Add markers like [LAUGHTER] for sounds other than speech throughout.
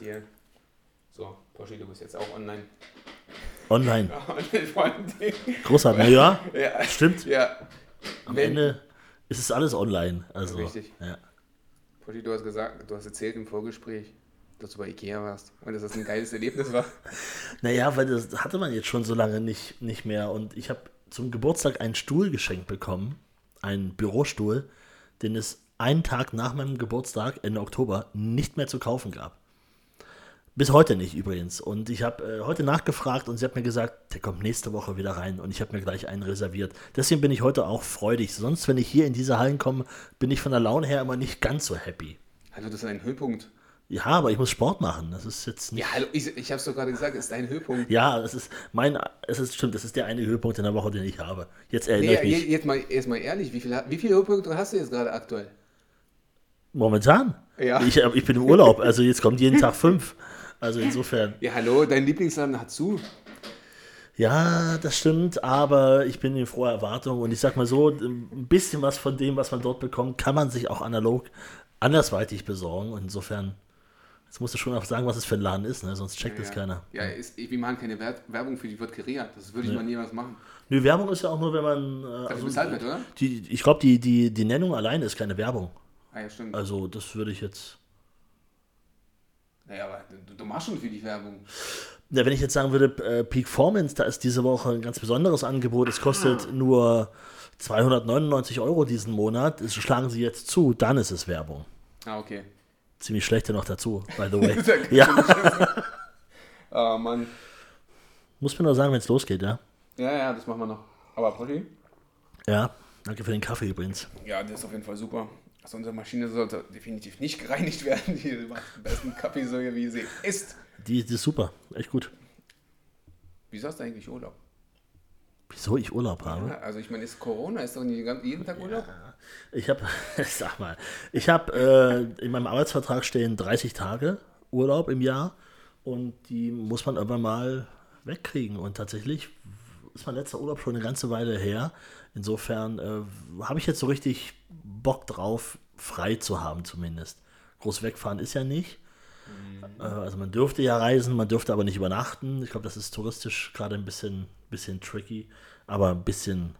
Hier. So, Porsche, du bist jetzt auch online. Online. [LAUGHS] Online. Großartig. Ja, Ja, stimmt. ja. Am Wenn- Ende ist es alles online. Also, Richtig. Ja. Porsche, du hast gesagt, du hast erzählt im Vorgespräch, dass du bei Ikea warst und dass das ein geiles Erlebnis war. [LAUGHS] Naja, weil das hatte man jetzt schon so lange nicht, nicht mehr. Und ich habe zum Geburtstag einen Stuhl geschenkt bekommen. Einen Bürostuhl, den es einen Tag nach meinem Geburtstag, Ende Oktober, nicht mehr zu kaufen gab. Bis heute nicht übrigens. Und ich habe äh, heute nachgefragt und sie hat mir gesagt, der kommt nächste Woche wieder rein. Und ich habe mir gleich einen reserviert. Deswegen bin ich heute auch freudig. Sonst, wenn ich hier in diese Hallen komme, bin ich von der Laune her immer nicht ganz so happy. Also, das ist ein Höhepunkt. Ja, aber ich muss Sport machen. Das ist jetzt nicht. Ja, hallo, ich, ich habe es doch gerade gesagt, es ist ein Höhepunkt. Ja, es ist mein, es ist stimmt, das ist der eine Höhepunkt in der Woche, den ich habe. Jetzt erinnere Nee, ich mich. jetzt mal, jetzt mal ehrlich, wie viele wie viele Höhepunkte hast du jetzt gerade aktuell? Momentan? Ja. Ich, ich bin im Urlaub, also jetzt kommt jeden Tag [LAUGHS] fünf. Also insofern. Ja, hallo, dein Lieblingsladen hat zu. Ja, das stimmt, aber ich bin in froher Erwartung und ich sag mal so, ein bisschen was von dem, was man dort bekommt, kann man sich auch analog andersweitig besorgen. Und insofern, jetzt musst du schon auch sagen, was es für ein Laden ist, ne? sonst checkt das ja. keiner. Ja, ist, wir machen keine Wer- Werbung für die Wodkeria. Das würde ich mal niemals machen. Nö, Werbung ist ja auch nur, wenn man. Äh, Dafür bezahlt wird, oder? die, ich glaube, die, die, die Nennung alleine ist keine Werbung. Ah, ja, stimmt. Also, das würde ich jetzt. Naja, aber du, du machst schon für die Werbung. Ja, wenn ich jetzt sagen würde, äh, Peak Performance, da ist diese Woche ein ganz besonderes Angebot. Es kostet Ah. nur 299 Euro diesen Monat. Das schlagen sie jetzt zu, dann ist es Werbung. Ah, okay. Ziemlich schlechte noch dazu, by the [LAUGHS] way. ja. [LAUGHS] Ah, Mann. muss mir nur sagen, wenn es losgeht, ja. Ja, ja, das machen wir noch. Aber Polly? Ja, danke für den Kaffee übrigens. Ja, das ist auf jeden Fall super. Also unsere Maschine sollte definitiv nicht gereinigt werden. Die macht den besten Kaffee so, wie sie ist. Die, die ist super, echt gut. Wieso hast du eigentlich Urlaub? Wieso ich Urlaub habe? Ja, also ich meine, ist Corona, ist doch nicht jeden Tag Urlaub? Ich habe, [LAUGHS] sag mal, ich habe äh, in meinem Arbeitsvertrag stehen 30 Tage Urlaub im Jahr und die muss man irgendwann mal wegkriegen. Und tatsächlich ist mein letzter Urlaub schon eine ganze Weile her. Insofern äh, habe ich jetzt so richtig Bock drauf, frei zu haben zumindest. Groß wegfahren ist ja nicht. Äh, also man dürfte ja reisen, man dürfte aber nicht übernachten. Ich glaube, das ist touristisch gerade ein bisschen, bisschen tricky, aber ein bisschen,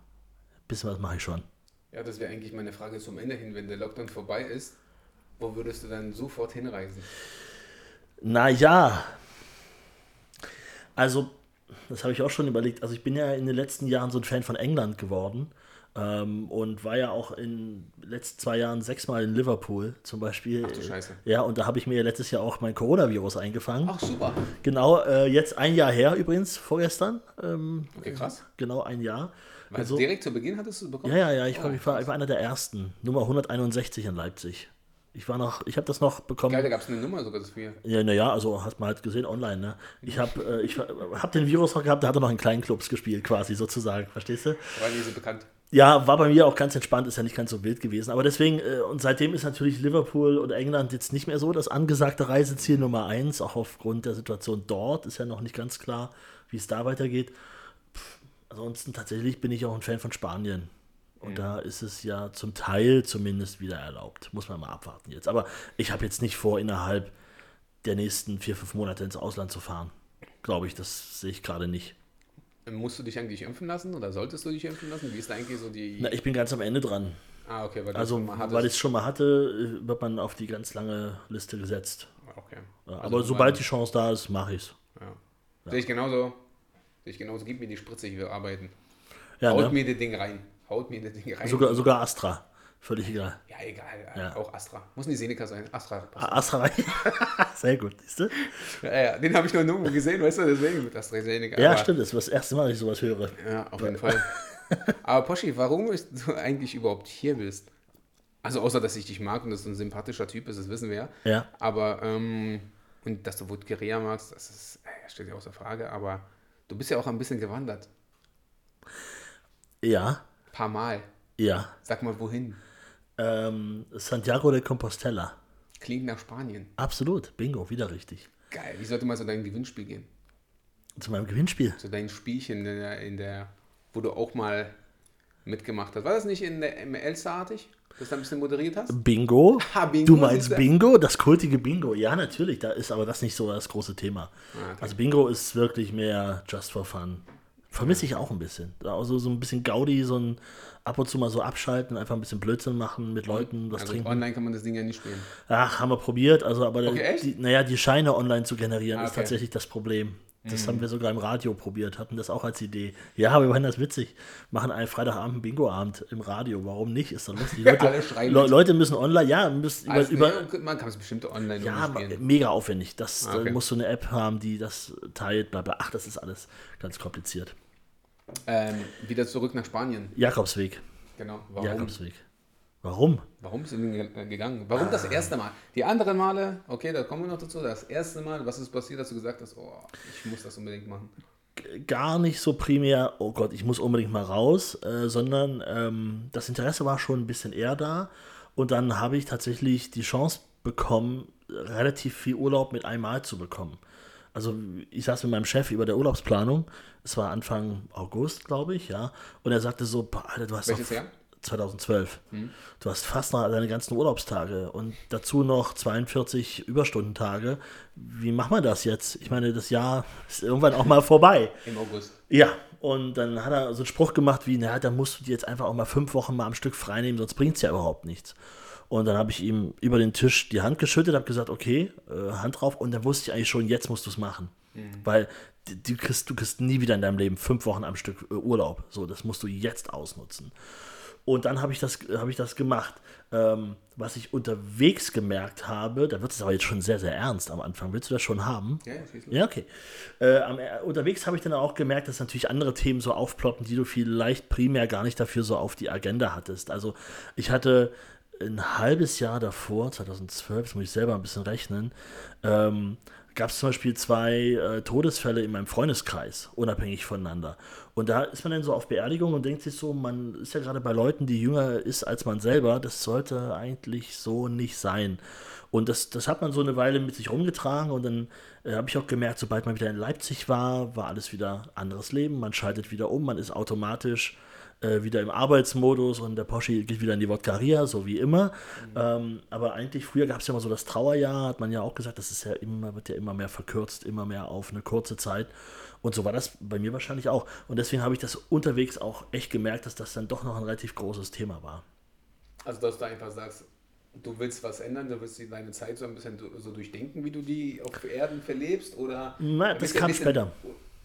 bisschen was mache ich schon. Ja, das wäre eigentlich meine Frage zum Ende hin. Wenn der Lockdown vorbei ist, wo würdest du dann sofort hinreisen? Naja, also, das habe ich auch schon überlegt. Also, ich bin ja in den letzten Jahren so ein Fan von England geworden ähm, und war ja auch in den letzten zwei Jahren sechsmal in Liverpool zum Beispiel. Ach du Scheiße. Ja, und da habe ich mir ja letztes Jahr auch mein Coronavirus eingefangen. Ach, super. Genau, äh, jetzt ein Jahr her übrigens, vorgestern. Ähm, Okay, krass. Genau ein Jahr. Also direkt zu Beginn hattest du es bekommen? Ja, ja, ja, ich, war, Oh, ich, war, ich war einer der ersten. Nummer 161 in Leipzig. Ich war noch, ich habe das noch bekommen. Geil, da gab es eine Nummer sogar dafür. Ja, naja, also hat man halt gesehen online, ne? Ich habe äh, ich hab den Virus noch gehabt, der hatte noch in kleinen Clubs gespielt, quasi sozusagen, verstehst du? War nie so bekannt. Ja, war bei mir auch ganz entspannt, ist ja nicht ganz so wild gewesen. Aber deswegen, äh, und seitdem ist natürlich Liverpool und England jetzt nicht mehr so das angesagte Reiseziel Nummer eins, auch aufgrund der Situation dort, ist ja noch nicht ganz klar, wie es da weitergeht. Pff, ansonsten tatsächlich bin ich auch ein Fan von Spanien. Und da ist es ja zum Teil zumindest wieder erlaubt. Muss man mal abwarten jetzt. Aber ich habe jetzt nicht vor, innerhalb der nächsten vier, fünf Monate ins Ausland zu fahren. Glaube ich, das sehe ich gerade nicht. Musst du dich eigentlich impfen lassen oder solltest du dich impfen lassen? Wie ist da eigentlich so die. Na, ich bin ganz am Ende dran. ah, okay, weil Also, weil ich es schon mal hatte, äh, wird man auf die ganz lange Liste gesetzt. okay. Ja, Also, aber sobald die Chance da ist, mache ich es. Ja. Sehe ich genauso. Sehe ich genauso. Gib mir die Spritze, ich will arbeiten. Ja, Haut ne? mir das Ding rein. Haut mir das Ding rein. sogar, sogar Astra. Völlig egal. ja, egal. Ja. Auch Astra. Muss nicht Seneca sein. Astra. passt. Ah, Astra. [LAUGHS] Sehr gut, siehst du? Ja, ja, den habe ich noch nirgendwo gesehen, weißt du, deswegen mit AstraZeneca. Ja, Aber- stimmt. Das ist das erste Mal, dass ich sowas höre. Ja, auf jeden Fall. [LAUGHS] Aber Poschi, warum ist du eigentlich überhaupt hier bist? Also außer, dass ich dich mag und dass du ein sympathischer Typ bist, das wissen wir ja. Ja. Aber, ähm, und dass du Wutgerea magst, das ist, äh, steht ja außer Frage, aber du bist ja auch ein bisschen gewandert. Ja, paar Mal. ja. Sag mal, wohin? Ähm, Santiago de Compostela. Klingt nach Spanien. Absolut. Bingo, wieder richtig. Geil. Wie sollte mal zu deinem Gewinnspiel gehen? Zu meinem Gewinnspiel. Zu deinen Spielchen in der, in der wo du auch mal mitgemacht hast. War das nicht in der im Elsterartig? das da ein bisschen moderiert hast? Bingo. [LAUGHS] Ha, Bingo, Du meinst? Bingo? Das kultige Bingo. Ja, natürlich. Da ist aber das nicht so das große Thema. Ah. Also Bingo ist wirklich mehr just for fun. Vermisse ich auch ein bisschen. Also so ein bisschen Gaudi, so ein ab und zu mal so abschalten, einfach ein bisschen Blödsinn machen, mit Leuten was Also trinken. online kann man das Ding ja nicht spielen. Ach, haben wir probiert, also aber Okay, die, naja, die Scheine online zu generieren Ah, ist okay. Mhm. tatsächlich das Problem. Das haben wir sogar im Radio probiert, hatten das auch als Idee. Ja, wir fanden das witzig. Machen einen Freitagabend einen Bingo-Abend im Radio. Warum nicht? Ist doch lustig. Leute, Alle Le. Leute müssen online, ja, müssen Also, über, man kann es bestimmt online ja, mega aufwendig. Das Ah, okay. musst du eine App haben, die das teilt, bla bla. Ach, das ist alles ganz kompliziert. Ähm, wieder zurück nach Spanien. Jakobsweg. Genau. Warum? Jakobsweg. Warum? Warum sind die ge- gegangen? Warum das erste Mal? Die anderen Male, okay, da kommen wir noch dazu. Das erste Mal, was ist passiert, dass du gesagt hast, oh, ich muss das unbedingt machen. gar nicht so primär, oh Gott, ich muss unbedingt mal raus, äh, sondern ähm, das Interesse war schon ein bisschen eher da. Und dann habe ich tatsächlich die Chance bekommen, relativ viel Urlaub mit einmal zu bekommen. Also ich saß mit meinem Chef über der Urlaubsplanung. Es war Anfang August, glaube ich, ja. Und er sagte so, "Boah, Alter, du hast Welches doch Jahr? 2012. Du hast fast noch deine ganzen Urlaubstage und dazu noch 42 Überstundentage. Wie macht man das jetzt? Ich meine, das Jahr ist irgendwann auch mal vorbei. [LAUGHS] Im August. Ja, und dann hat er so einen Spruch gemacht wie, naja, da musst du dir jetzt einfach auch mal fünf Wochen mal am Stück freinehmen, sonst bringt es ja überhaupt nichts. Und dann habe ich ihm über den Tisch die Hand geschüttet, habe gesagt, okay, äh, Hand drauf. Und dann wusste ich eigentlich schon, jetzt musst du es machen. Weil du, du, kriegst, du kriegst nie wieder in deinem Leben fünf Wochen am Stück äh, Urlaub. So, das musst du jetzt ausnutzen. Und dann habe ich das, habe ich das gemacht. Ähm, was ich unterwegs gemerkt habe, da wird es aber jetzt schon sehr, sehr ernst am Anfang. Willst du das schon haben? Ja. Ja, okay. Äh, am, äh, unterwegs habe ich dann auch gemerkt, dass natürlich andere Themen so aufploppen, die du vielleicht primär gar nicht dafür so auf die Agenda hattest. Also ich hatte ein halbes Jahr davor, 2012, das muss ich selber ein bisschen rechnen, ähm, gab es zum Beispiel zwei äh, Todesfälle in meinem Freundeskreis, unabhängig voneinander. Und da ist man dann so auf Beerdigung und denkt sich so, man ist ja gerade bei Leuten, die jünger ist als man selber, das sollte eigentlich so nicht sein. Und das, das hat man so eine Weile mit sich rumgetragen und dann äh, habe ich auch gemerkt, sobald man wieder in Leipzig war, war alles wieder anderes Leben. Man schaltet wieder um, man ist automatisch äh, wieder im Arbeitsmodus und der Porsche geht wieder in die Wodkaria, so wie immer. Ähm, aber eigentlich, früher gab es ja immer so das Trauerjahr, hat man ja auch gesagt, das ist ja immer, wird ja immer mehr verkürzt, immer mehr auf eine kurze Zeit. Und so war das bei mir wahrscheinlich auch. Und deswegen habe ich das unterwegs auch echt gemerkt, dass das dann doch noch ein relativ großes Thema war. Also, dass du einfach sagst, du willst was ändern, du willst deine Zeit so ein bisschen so durchdenken, wie du die auf Erden verlebst, oder? Nein, das kam später.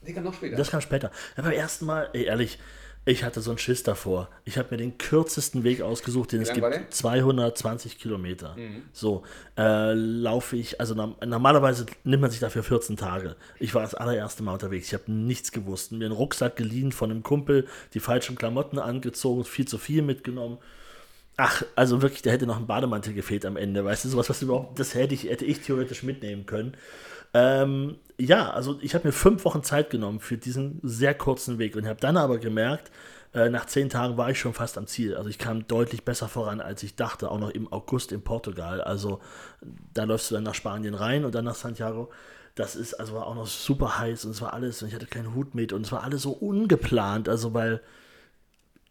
Die kam noch später. Das kam später. Ja, beim ersten Mal, ey, ehrlich, ich hatte so einen Schiss davor. Ich habe mir den kürzesten Weg ausgesucht, den es gibt. war der? Mhm. 220 Kilometer. So, äh, laufe ich, also norm- normalerweise nimmt man sich dafür 14 Tage. Ich war das allererste Mal unterwegs. Ich habe nichts gewusst. Mir einen Rucksack geliehen von einem Kumpel, die falschen Klamotten angezogen, viel zu viel mitgenommen. Ach, also wirklich, da hätte noch ein Bademantel gefehlt am Ende, weißt du, sowas, was überhaupt, das hätte ich, hätte ich theoretisch mitnehmen können. Ähm, ja, also ich habe mir fünf Wochen Zeit genommen für diesen sehr kurzen Weg und habe dann aber gemerkt, äh, nach zehn Tagen war ich schon fast am Ziel. Also ich kam deutlich besser voran, als ich dachte, auch noch im August in Portugal. Also da läufst du dann nach Spanien rein und dann nach Santiago. Das ist, also war auch noch super heiß und es war alles, und ich hatte keinen Hut mit und es war alles so ungeplant, also weil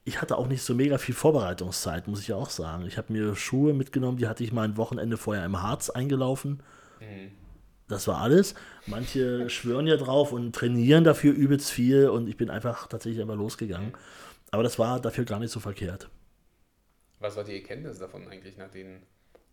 ich hatte auch nicht so mega viel Vorbereitungszeit, muss ich auch sagen. Ich habe mir Schuhe mitgenommen, die hatte ich mal ein Wochenende vorher im Harz eingelaufen. Das war alles. Manche schwören ja drauf und trainieren dafür übelst viel und ich bin einfach tatsächlich einfach losgegangen. Aber das war dafür gar nicht so verkehrt. Was war die Erkenntnis davon eigentlich nach den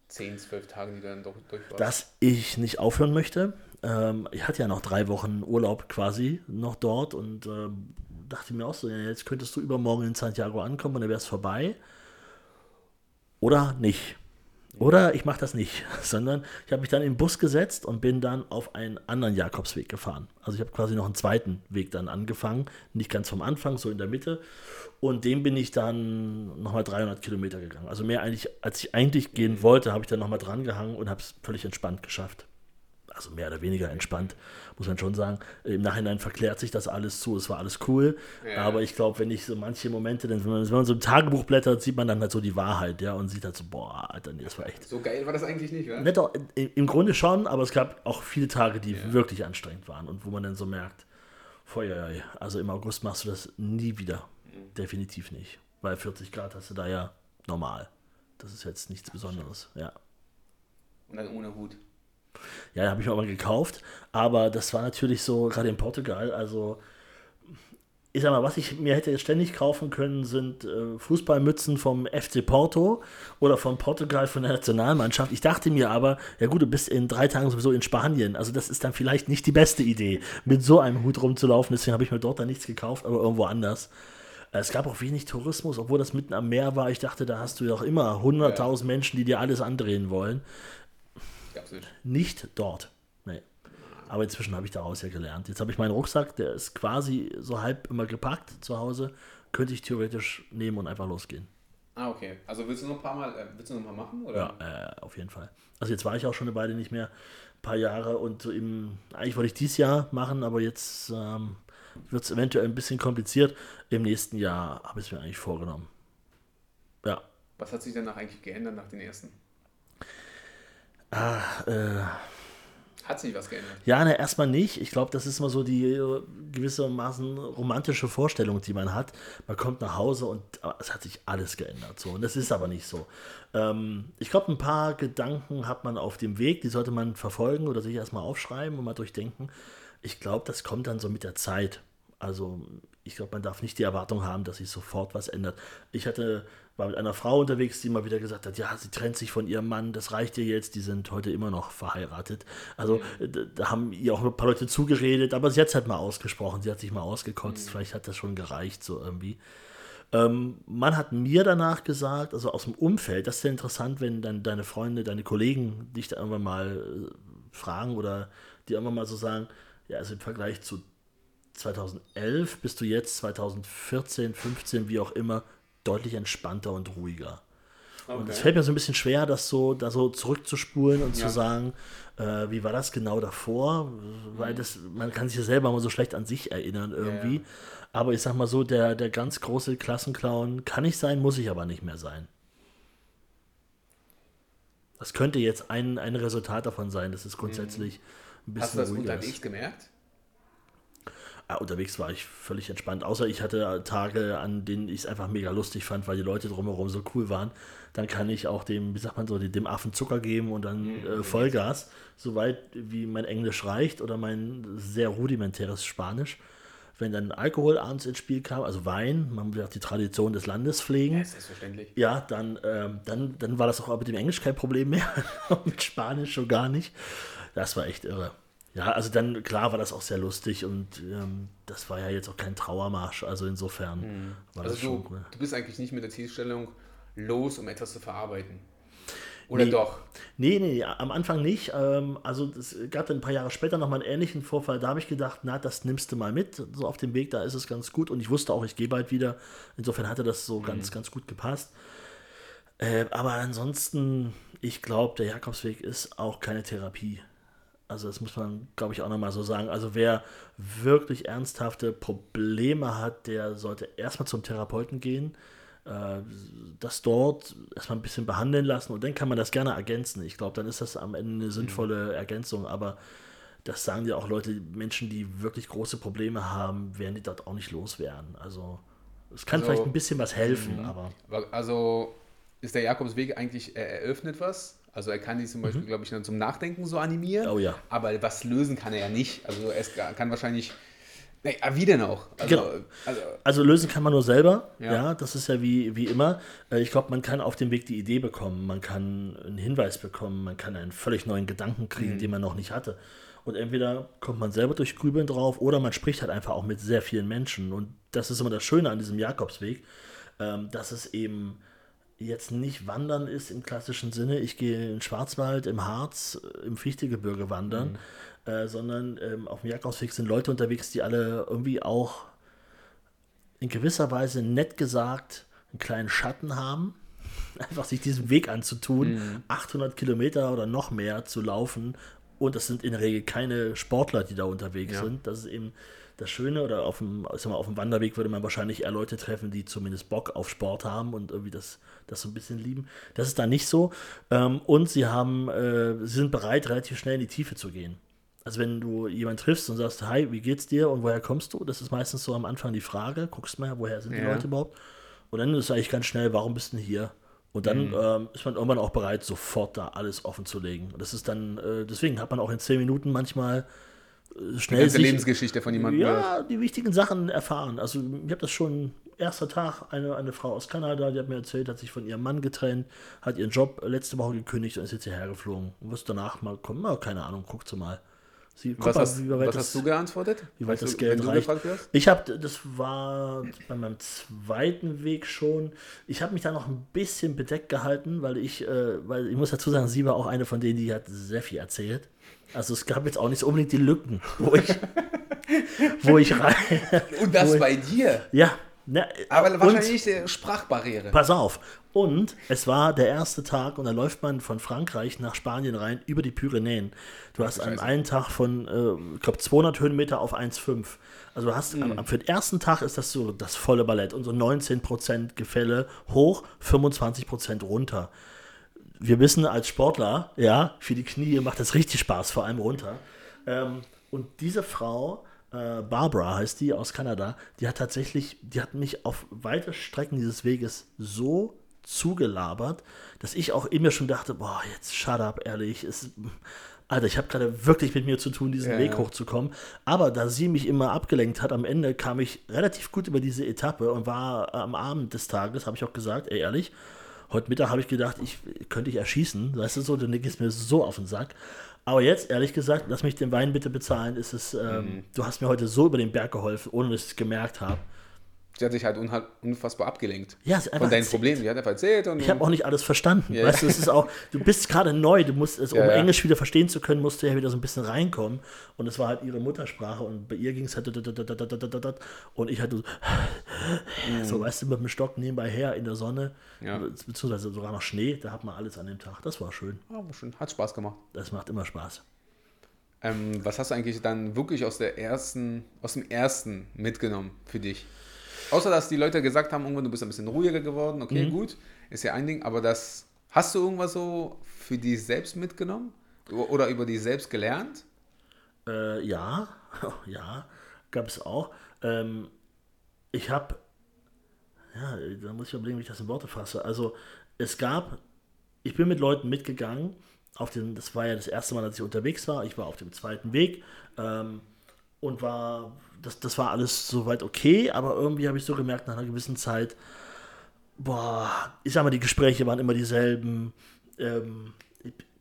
10, 12 Tagen, die du dann doch durch warst? Dass ich nicht aufhören möchte. Ähm, ich hatte ja noch drei Wochen Urlaub quasi noch dort und ähm, dachte mir auch so, ja, jetzt könntest du übermorgen in Santiago ankommen und dann wäre es vorbei. Oder nicht. Oder ich mache das nicht, [LAUGHS] sondern ich habe mich dann in den Bus gesetzt und bin dann auf einen anderen Jakobsweg gefahren. Also ich habe quasi noch einen zweiten Weg dann angefangen, nicht ganz vom Anfang, so in der Mitte. Und den bin ich dann nochmal 300 Kilometer gegangen. Also mehr eigentlich, als ich eigentlich gehen wollte, habe ich dann nochmal dran gehangen und habe es völlig entspannt geschafft. Also mehr oder weniger entspannt, muss man schon sagen. Im Nachhinein verklärt sich das alles zu, es war alles cool. Ja. Aber ich glaube, wenn ich so manche Momente, dann, wenn man, wenn man so im Tagebuch blättert, sieht man dann halt so die Wahrheit, ja, und sieht halt so, boah, Alter, nee, das war echt. so geil war das eigentlich nicht, oder? Nett im Grunde schon, aber es gab auch viele Tage, die wirklich anstrengend waren und wo man dann so merkt, Feuerei, also im August machst du das nie wieder. Definitiv nicht. Weil 40 Grad hast du da ja normal. Das ist jetzt nichts Besonderes, ja. Und dann ohne Hut. Ja, habe ich mir auch mal gekauft. Aber das war natürlich so, gerade in Portugal, also ich sag mal, was ich mir hätte ständig kaufen können, sind äh, Fußballmützen vom FC Porto oder von Portugal von der Nationalmannschaft. Ich dachte mir aber, ja gut, du bist in drei Tagen sowieso in Spanien. Also das ist dann vielleicht nicht die beste Idee, mit so einem Hut rumzulaufen. Deswegen habe ich mir dort dann nichts gekauft, aber irgendwo anders. Es gab auch wenig Tourismus, obwohl das mitten am Meer war. Ich dachte, da hast du ja auch immer 100.000 ja. Menschen, die dir alles andrehen wollen. Gab's nicht. Dort. Nee. Aber inzwischen habe ich daraus ja gelernt. Jetzt habe ich meinen Rucksack, der ist quasi so halb immer gepackt zu Hause. Könnte ich theoretisch nehmen und einfach losgehen. Ah, okay. Also willst du noch ein paar Mal, äh, willst du noch mal machen? Oder? Ja, äh, auf jeden Fall. Also jetzt war ich auch schon eine Weile nicht mehr, ein paar Jahre und im, eigentlich wollte ich dieses Jahr machen, aber jetzt ähm, wird es eventuell ein bisschen kompliziert. Im nächsten Jahr habe ich es mir eigentlich vorgenommen. Ja. Was hat sich danach eigentlich geändert nach den ersten? Ah, äh, hat sich was geändert? Ja, ne, erstmal nicht. Ich glaube, das ist immer so die äh, gewissermaßen romantische Vorstellung, die man hat. Man kommt nach Hause und es hat sich alles geändert. So. Und das ist aber nicht so. Ähm, ich glaube, ein paar Gedanken hat man auf dem Weg, die sollte man verfolgen oder sich erstmal aufschreiben und mal durchdenken. Ich glaube, das kommt dann so mit der Zeit. Also ich glaube, man darf nicht die Erwartung haben, dass sich sofort was ändert. Ich hatte, war mit einer Frau unterwegs, die immer wieder gesagt hat, ja, sie trennt sich von ihrem Mann, das reicht ihr jetzt, die sind heute immer noch verheiratet. Also mhm. da, da, haben ihr auch ein paar Leute zugeredet, aber sie hat es halt mal ausgesprochen, sie hat sich mal ausgekotzt, mhm. vielleicht hat das schon gereicht, so irgendwie. Ähm, man hat mir danach gesagt, also aus dem Umfeld, das ist ja interessant, wenn dann deine Freunde, deine Kollegen dich da irgendwann mal äh, fragen oder dir irgendwann mal so sagen, ja, also im Vergleich zu 2011 bist du jetzt 2014, 15, wie auch immer, deutlich entspannter und ruhiger. Okay. Und es fällt mir so ein bisschen schwer, das so, da so zurückzuspulen und ja. zu sagen, äh, wie war das genau davor? Weil das, man kann sich ja selber mal so schlecht an sich erinnern irgendwie. Ja. Aber ich sag mal so, der, der ganz große Klassenclown kann ich sein, muss ich aber nicht mehr sein. Das könnte jetzt ein, ein Resultat davon sein, dass es grundsätzlich mhm. ein bisschen. Hast du das unterwegs ist. gemerkt? Ja, unterwegs war ich völlig entspannt. Außer ich hatte Tage, an denen ich es einfach mega lustig fand, weil die Leute drumherum so cool waren. Dann kann ich auch dem, wie sagt man so, dem Affen Zucker geben und dann mhm. äh, Vollgas, soweit wie mein Englisch reicht oder mein sehr rudimentäres Spanisch. Wenn dann Alkohol abends ins Spiel kam, also Wein, man will auch die Tradition des Landes pflegen. Ja, selbstverständlich. Ja, dann, ähm, dann, dann war das auch mit dem Englisch kein Problem mehr. [LAUGHS] mit Spanisch schon gar nicht. Das war echt irre. Ja, also dann, klar war das auch sehr lustig und ähm, das war ja jetzt auch kein Trauermarsch, also insofern mhm. war also das schon du, cool. Du bist eigentlich nicht mit der Zielstellung los, um etwas zu verarbeiten. Oder nee, doch? Nee, nee, am Anfang nicht. Ähm, also es gab dann ein paar Jahre später nochmal einen ähnlichen Vorfall. Da habe ich gedacht, na, das nimmst du mal mit. So auf dem Weg, da ist es ganz gut. Und ich wusste auch, ich gehe bald wieder. Insofern hatte das so mhm. ganz, ganz gut gepasst. Äh, aber ansonsten, ich glaube, der Jakobsweg ist auch keine Therapie. Also das muss man, glaube ich, auch nochmal so sagen. Also wer wirklich ernsthafte Probleme hat, der sollte erstmal zum Therapeuten gehen, äh, das dort erstmal ein bisschen behandeln lassen und dann kann man das gerne ergänzen. Ich glaube, dann ist das am Ende eine sinnvolle mhm. Ergänzung, aber das sagen ja auch Leute, Menschen, die wirklich große Probleme haben, werden die dort auch nicht loswerden. Also es kann also, vielleicht ein bisschen was helfen, mhm. aber. Also ist der Jakobsweg eigentlich, er eröffnet was, also er kann die zum Beispiel, mhm. glaube ich, dann zum Nachdenken so animieren. Oh ja. Aber was lösen kann er ja nicht. Also es kann wahrscheinlich. Nee, wie denn auch? Also, genau. Also, also, lösen kann man nur selber. Ja, ja das ist ja wie, wie immer. Äh, ich glaube, man kann auf dem Weg die Idee bekommen, man kann einen Hinweis bekommen, man kann einen völlig neuen Gedanken kriegen, mhm. den man noch nicht hatte. Und entweder kommt man selber durch Grübeln drauf oder man spricht halt einfach auch mit sehr vielen Menschen. Und das ist immer das Schöne an diesem Jakobsweg, ähm, dass es eben jetzt nicht Wandern ist im klassischen Sinne, ich gehe in Schwarzwald, im Harz, äh, im Fichtelgebirge wandern, mhm. äh, sondern ähm, auf dem Jagdausweg sind Leute unterwegs, die alle irgendwie auch in gewisser Weise nett gesagt einen kleinen Schatten haben. [LAUGHS] Einfach sich diesen Weg anzutun, mhm. 800 Kilometer oder noch mehr zu laufen. Und das sind in der Regel keine Sportler, die da unterwegs ja. sind. Das ist eben das Schöne oder auf dem, ich mal, auf dem Wanderweg würde man wahrscheinlich eher Leute treffen, die zumindest Bock auf Sport haben und irgendwie das, das so ein bisschen lieben. Das ist da nicht so. Ähm, und sie haben, äh, sie sind bereit, relativ schnell in die Tiefe zu gehen. Also wenn du jemanden triffst und sagst, hi, wie geht's dir und woher kommst du? Das ist meistens so am Anfang die Frage, guckst mal, woher sind die ja. Leute überhaupt? Und dann ist es eigentlich ganz schnell, warum bist du denn hier? Und dann ähm, ist man irgendwann auch bereit, sofort da alles offen zu legen. Und das ist dann, äh, deswegen hat man auch in zehn Minuten manchmal äh, Die schnell ganze sich, Lebensgeschichte von jemandem. gehört. ja, die wichtigen Sachen erfahren. Also ich habe das schon, erster Tag, eine, eine Frau aus Kanada, die hat mir erzählt, hat sich von ihrem Mann getrennt, hat ihren Job letzte Woche gekündigt und ist jetzt hierher geflogen. Und was danach mal kommen, na, keine Ahnung, guckt sie mal. Sie, Was, mal, hast, wie weit was das- hast du geantwortet? wie weit das du, Geld reicht. Ich habe, das war bei meinem zweiten Weg schon. Ich habe mich da noch ein bisschen bedeckt gehalten, weil ich, äh, weil ich muss dazu sagen, sie war auch eine von denen, die hat sehr viel erzählt. Also es gab jetzt auch nicht so unbedingt die Lücken, wo ich, wo ich rein. [LAUGHS] Und das bei dir. Ja, ne, Aber und- wahrscheinlich die Sprachbarriere. Pass auf. Und es war der erste Tag und da läuft man von Frankreich nach Spanien rein über die Pyrenäen. Du hast an einem Tag von, äh, ich glaube, 200 Höhenmeter auf 1,5. Also du hast, am, für den ersten Tag ist das so das volle Ballett und so 19% Gefälle hoch, 25% runter. Wir wissen als Sportler, ja, für die Knie macht das richtig Spaß, vor allem runter. Ähm, und diese Frau, äh, Barbara heißt die aus Kanada, die hat tatsächlich, die hat mich auf weite Strecken dieses Weges so zugelabert, dass ich auch in mir schon dachte, boah, jetzt shut up, ehrlich, es, Alter, ich habe gerade wirklich mit mir zu tun, diesen Ja, Weg hochzukommen. Aber da sie mich immer abgelenkt hat, am Ende kam ich relativ gut über diese Etappe und war am Abend des Tages, habe ich auch gesagt, ey, ehrlich, heute Mittag habe ich gedacht, ich könnte ich erschießen, weißt du so, du gehst mir so auf den Sack. Aber jetzt, ehrlich gesagt, lass mich den Wein bitte bezahlen, ist es, ähm, Mhm. du hast mir heute so über den Berg geholfen, ohne dass ich es gemerkt habe. Sie hat sich halt unfassbar abgelenkt. Ja, sie von deinen erzählt. Problemen. Die hat einfach erzählt und Ich habe auch nicht alles verstanden. Ja, weißt du, es ist auch, du bist gerade neu, du musst es, um Ja, ja. Englisch wieder verstehen zu können, musst du ja wieder so ein bisschen reinkommen. Und es war halt ihre Muttersprache und bei ihr ging es halt und ich halt so, so, weißt du, mit dem Stock nebenbei her in der Sonne, Mhm. Ja. beziehungsweise sogar noch Schnee, da hat man alles an dem Tag. Das war schön. Ah, war schön. hat Spaß gemacht. Das macht immer Spaß. Ähm, was hast du eigentlich dann wirklich aus der ersten, aus dem ersten mitgenommen für dich? Außer dass die Leute gesagt haben, irgendwann du bist ein bisschen ruhiger geworden, okay, Mhm. gut, ist ja ein Ding, aber das hast du irgendwas so für dich selbst mitgenommen? Oder über dich selbst gelernt? Äh, ja, [LAUGHS] ja, gab es auch. Ähm, ich habe, ja, da muss ich überlegen, wie ich das in Worte fasse. Also es gab, ich bin mit Leuten mitgegangen, auf den, das war ja das erste Mal, dass ich unterwegs war. Ich war auf dem zweiten Weg ähm, und war, das, das war alles soweit okay, aber irgendwie habe ich so gemerkt, nach einer gewissen Zeit, boah, ich sag mal, die Gespräche waren immer dieselben. Ähm,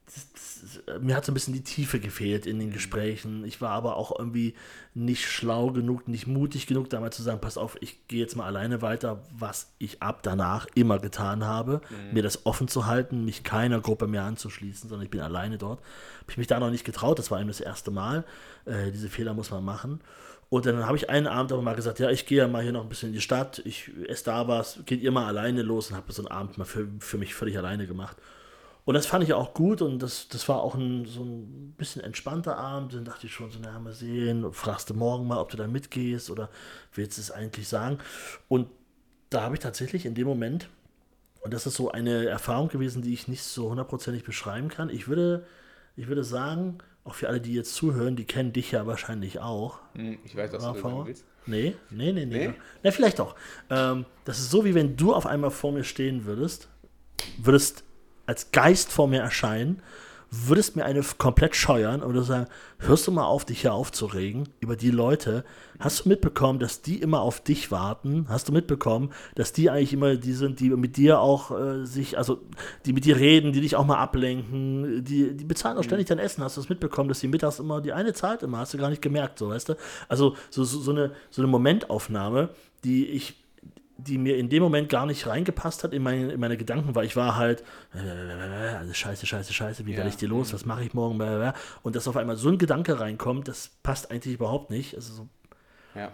das, das, mir hat so ein bisschen die Tiefe gefehlt in den Gesprächen. Ich war aber auch irgendwie nicht schlau genug, nicht mutig genug, damals zu sagen, pass auf, ich gehe jetzt mal alleine weiter, was ich ab danach immer getan habe, mir das offen zu halten, mich keiner Gruppe mehr anzuschließen, sondern ich bin alleine dort. Habe ich mich da noch nicht getraut, das war eben das erste Mal. Äh, diese Fehler muss man machen. Und dann habe ich einen Abend aber mal gesagt, ja, ich gehe ja mal hier noch ein bisschen in die Stadt, ich esse da was, geht ihr mal alleine los und habe so einen Abend mal für, für mich völlig alleine gemacht. Und das fand ich auch gut und das, das war auch ein, so ein bisschen entspannter Abend. Dann dachte ich schon so, na, mal sehen, fragst du morgen mal, ob du da mitgehst oder willst du es eigentlich sagen? Und da habe ich tatsächlich in dem Moment, und das ist so eine Erfahrung gewesen, die ich nicht so hundertprozentig beschreiben kann. Ich würde, ich würde sagen, auch für alle, die jetzt zuhören, die kennen dich ja wahrscheinlich auch. Hm, ich weiß, was du sagen willst. Nee, nee, nee, nee. Nee? Na, vielleicht doch. Ähm, das ist so, wie wenn du auf einmal vor mir stehen würdest, würdest als Geist vor mir erscheinen, würdest mir eine komplett scheuern und sagen, hörst du mal auf, dich hier aufzuregen über die Leute? Hast du mitbekommen, dass die immer auf dich warten? Hast du mitbekommen, dass die eigentlich immer die sind, die mit dir auch äh, sich, also die mit dir reden, die dich auch mal ablenken, die, die bezahlen auch ständig dein Essen. Hast du das mitbekommen, dass die mittags immer, die eine zahlt immer, hast du gar nicht gemerkt, so weißt du? Also so, so, so, eine, so eine Momentaufnahme, die ich die mir in dem Moment gar nicht reingepasst hat in meine, in meine Gedanken, weil ich war halt, äh, also scheiße, scheiße, scheiße, wie Ja. werde ich dir los, was mache ich morgen, blablabla. und dass auf einmal so ein Gedanke reinkommt, das passt eigentlich überhaupt nicht. Also so, Ja.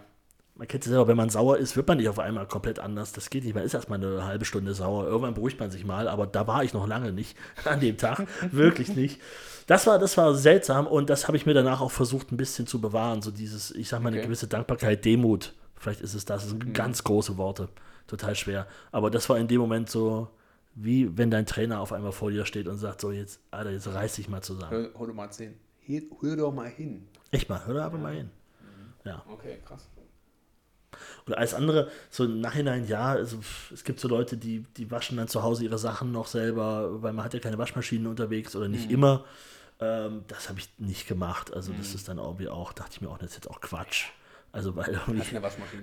man kennt es selber, wenn man sauer ist, wird man nicht auf einmal komplett anders. Das geht nicht. Man ist erstmal eine halbe Stunde sauer. Irgendwann beruhigt man sich mal, aber da war ich noch lange nicht [LAUGHS] an dem Tag. [LAUGHS] Wirklich nicht. Das war, das war seltsam und das habe ich mir danach auch versucht, ein bisschen zu bewahren. So dieses, ich sag mal, eine Okay. gewisse Dankbarkeit, Demut. Vielleicht ist es das. Das Mhm. sind ganz große Worte. Total schwer. Aber das war in dem Moment so, wie wenn dein Trainer auf einmal vor dir steht und sagt: So, jetzt, Alter, jetzt reiß dich mal zusammen. Hör, hör doch mal 10. Hier, hör doch mal hin. Echt mal, hör da aber mal hin. Ja. Okay, krass. Und alles andere, so im Nachhinein, ja, also es gibt so Leute, die, die waschen dann zu Hause ihre Sachen noch selber, weil man hat ja keine Waschmaschinen unterwegs oder nicht mhm. immer. Ähm, das habe ich nicht gemacht. Also mhm. das ist dann irgendwie auch, dachte ich mir auch, das ist jetzt auch Quatsch. Also weil ich,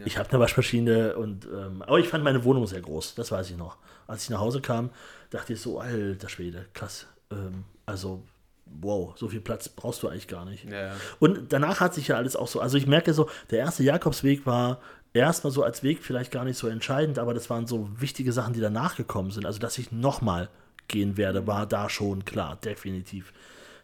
ich habe eine Waschmaschine und ähm, aber ich fand meine Wohnung sehr groß, das weiß ich noch. Als ich nach Hause kam, dachte ich so, alter Schwede, krass. Ähm, also wow, so viel Platz brauchst du eigentlich gar nicht. Ja. Und danach hat sich ja alles auch so, also ich merke so, der erste Jakobsweg war erstmal so als Weg vielleicht gar nicht so entscheidend, aber das waren so wichtige Sachen, die danach gekommen sind. Also, dass ich nochmal gehen werde, war da schon klar, definitiv.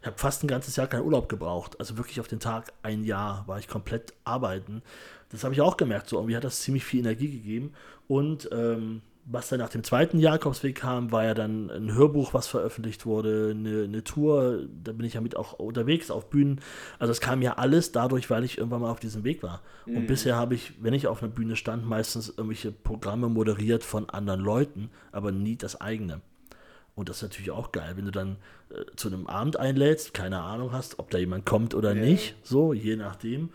Ich habe fast ein ganzes Jahr keinen Urlaub gebraucht. Also wirklich auf den Tag ein Jahr war ich komplett arbeiten. Das habe ich auch gemerkt. So, irgendwie hat das ziemlich viel Energie gegeben. Und ähm, was dann nach dem zweiten Jakobsweg kam, war ja dann ein Hörbuch, was veröffentlicht wurde, eine, eine, Tour, da bin ich ja mit auch unterwegs auf Bühnen. Also es kam ja alles dadurch, weil ich irgendwann mal auf diesem Weg war. Mhm. Und bisher habe ich, wenn ich auf einer Bühne stand, meistens irgendwelche Programme moderiert von anderen Leuten, aber nie das eigene. Und das ist natürlich auch geil, wenn du dann äh, zu einem Abend einlädst, keine Ahnung hast, ob da jemand kommt oder ja. nicht, so, je nachdem.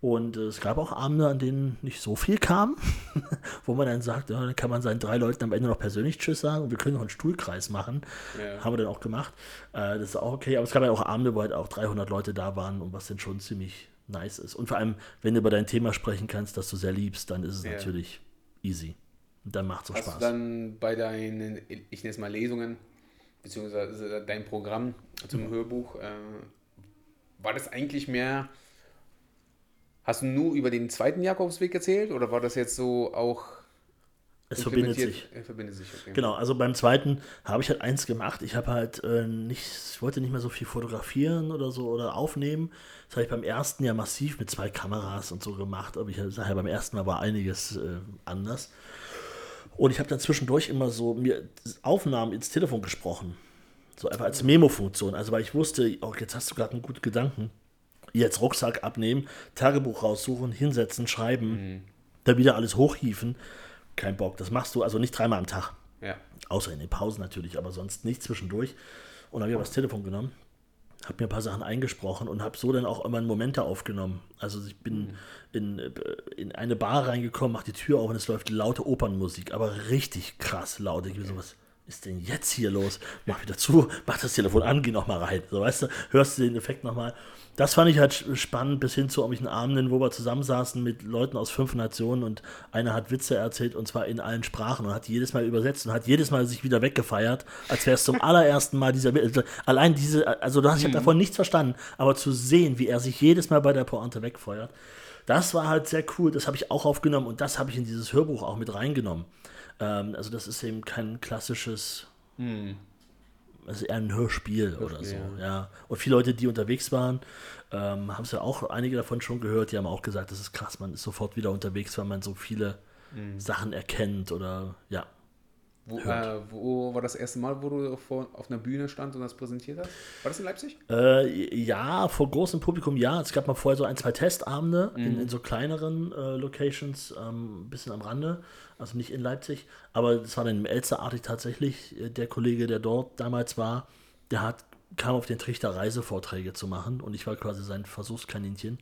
Und äh, es gab auch Abende, an denen nicht so viel kam, [LAUGHS] wo man dann sagt, ja, dann kann man seinen drei Leuten am Ende noch persönlich Tschüss sagen und wir können noch einen Stuhlkreis machen. Ja. Haben wir dann auch gemacht. Äh, das ist auch okay, aber es gab ja auch Abende, wo halt auch 300 Leute da waren und was dann schon ziemlich nice ist. Und vor allem, wenn du über dein Thema sprechen kannst, das du sehr liebst, dann ist es ja. natürlich easy. Dann macht es Spaß. Du dann bei deinen, ich nenne es mal Lesungen, beziehungsweise dein Programm zum mhm. Hörbuch, äh, war das eigentlich mehr Hast du nur über den zweiten Jakobsweg erzählt oder war das jetzt so auch. Es verbindet sich. Es verbindet sich, okay. Genau, also beim zweiten habe ich halt eins gemacht. Ich habe halt äh, nicht, ich wollte nicht mehr so viel fotografieren oder so oder aufnehmen. Das habe ich beim ersten ja massiv mit zwei Kameras und so gemacht, aber ich sage ja, beim ersten Mal war einiges äh, anders. Und ich habe dann zwischendurch immer so mir Aufnahmen ins Telefon gesprochen. So einfach als Memo-Funktion. Also weil ich wusste, oh, jetzt hast du gerade einen guten Gedanken jetzt Rucksack abnehmen, Tagebuch raussuchen, hinsetzen, schreiben, mhm. dann wieder alles hochhieven. Kein Bock. Das machst du also nicht dreimal am Tag. Ja. Außer in den Pausen natürlich, aber sonst nicht zwischendurch. Und dann habe ich das Telefon genommen, habe mir ein paar Sachen eingesprochen und habe so dann auch immer Momente aufgenommen. Also ich bin mhm. in, äh, in eine Bar reingekommen, mache die Tür auf und es läuft laute Opernmusik, aber richtig krass laut. Ich okay. sowas ist denn jetzt hier los? Mach wieder zu, mach das Telefon an, geh nochmal rein. So, weißt du, hörst du den Effekt nochmal das fand ich halt spannend, bis hin zu irgendwelchen Abenden, wo wir zusammensaßen mit Leuten aus fünf Nationen und einer hat Witze erzählt und zwar in allen Sprachen und hat jedes Mal übersetzt und hat jedes Mal sich wieder weggefeiert, als wäre es zum [LAUGHS] allerersten Mal dieser Witz. Allein diese, also ich habe mhm. davon nichts verstanden, aber zu sehen, wie er sich jedes Mal bei der Pointe wegfeuert, das war halt sehr cool. Das habe ich auch aufgenommen und das habe ich in dieses Hörbuch auch mit reingenommen. Ähm, also das ist eben kein klassisches. Mhm also eher ein Hörspiel, Hörspiel oder so, ja. Und viele Leute, die unterwegs waren, ähm, haben es ja auch einige davon schon gehört, die haben auch gesagt, das ist krass, man ist sofort wieder unterwegs, weil man so viele mhm. Sachen erkennt oder ja. Wo, äh, wo, war das erste Mal, wo du vor, auf einer Bühne stand und das präsentiert hast? War das in Leipzig? Äh, ja, vor großem Publikum ja. Es gab mal vorher so ein, zwei Testabende mhm. in, in, so kleineren äh, Locations, ähm, ein bisschen am Rande, also nicht in Leipzig. Aber das war dann im Elsterartig tatsächlich. Äh, der Kollege, der dort damals war, der hat, kam auf den Trichter, Reisevorträge zu machen und ich war quasi sein Versuchskaninchen.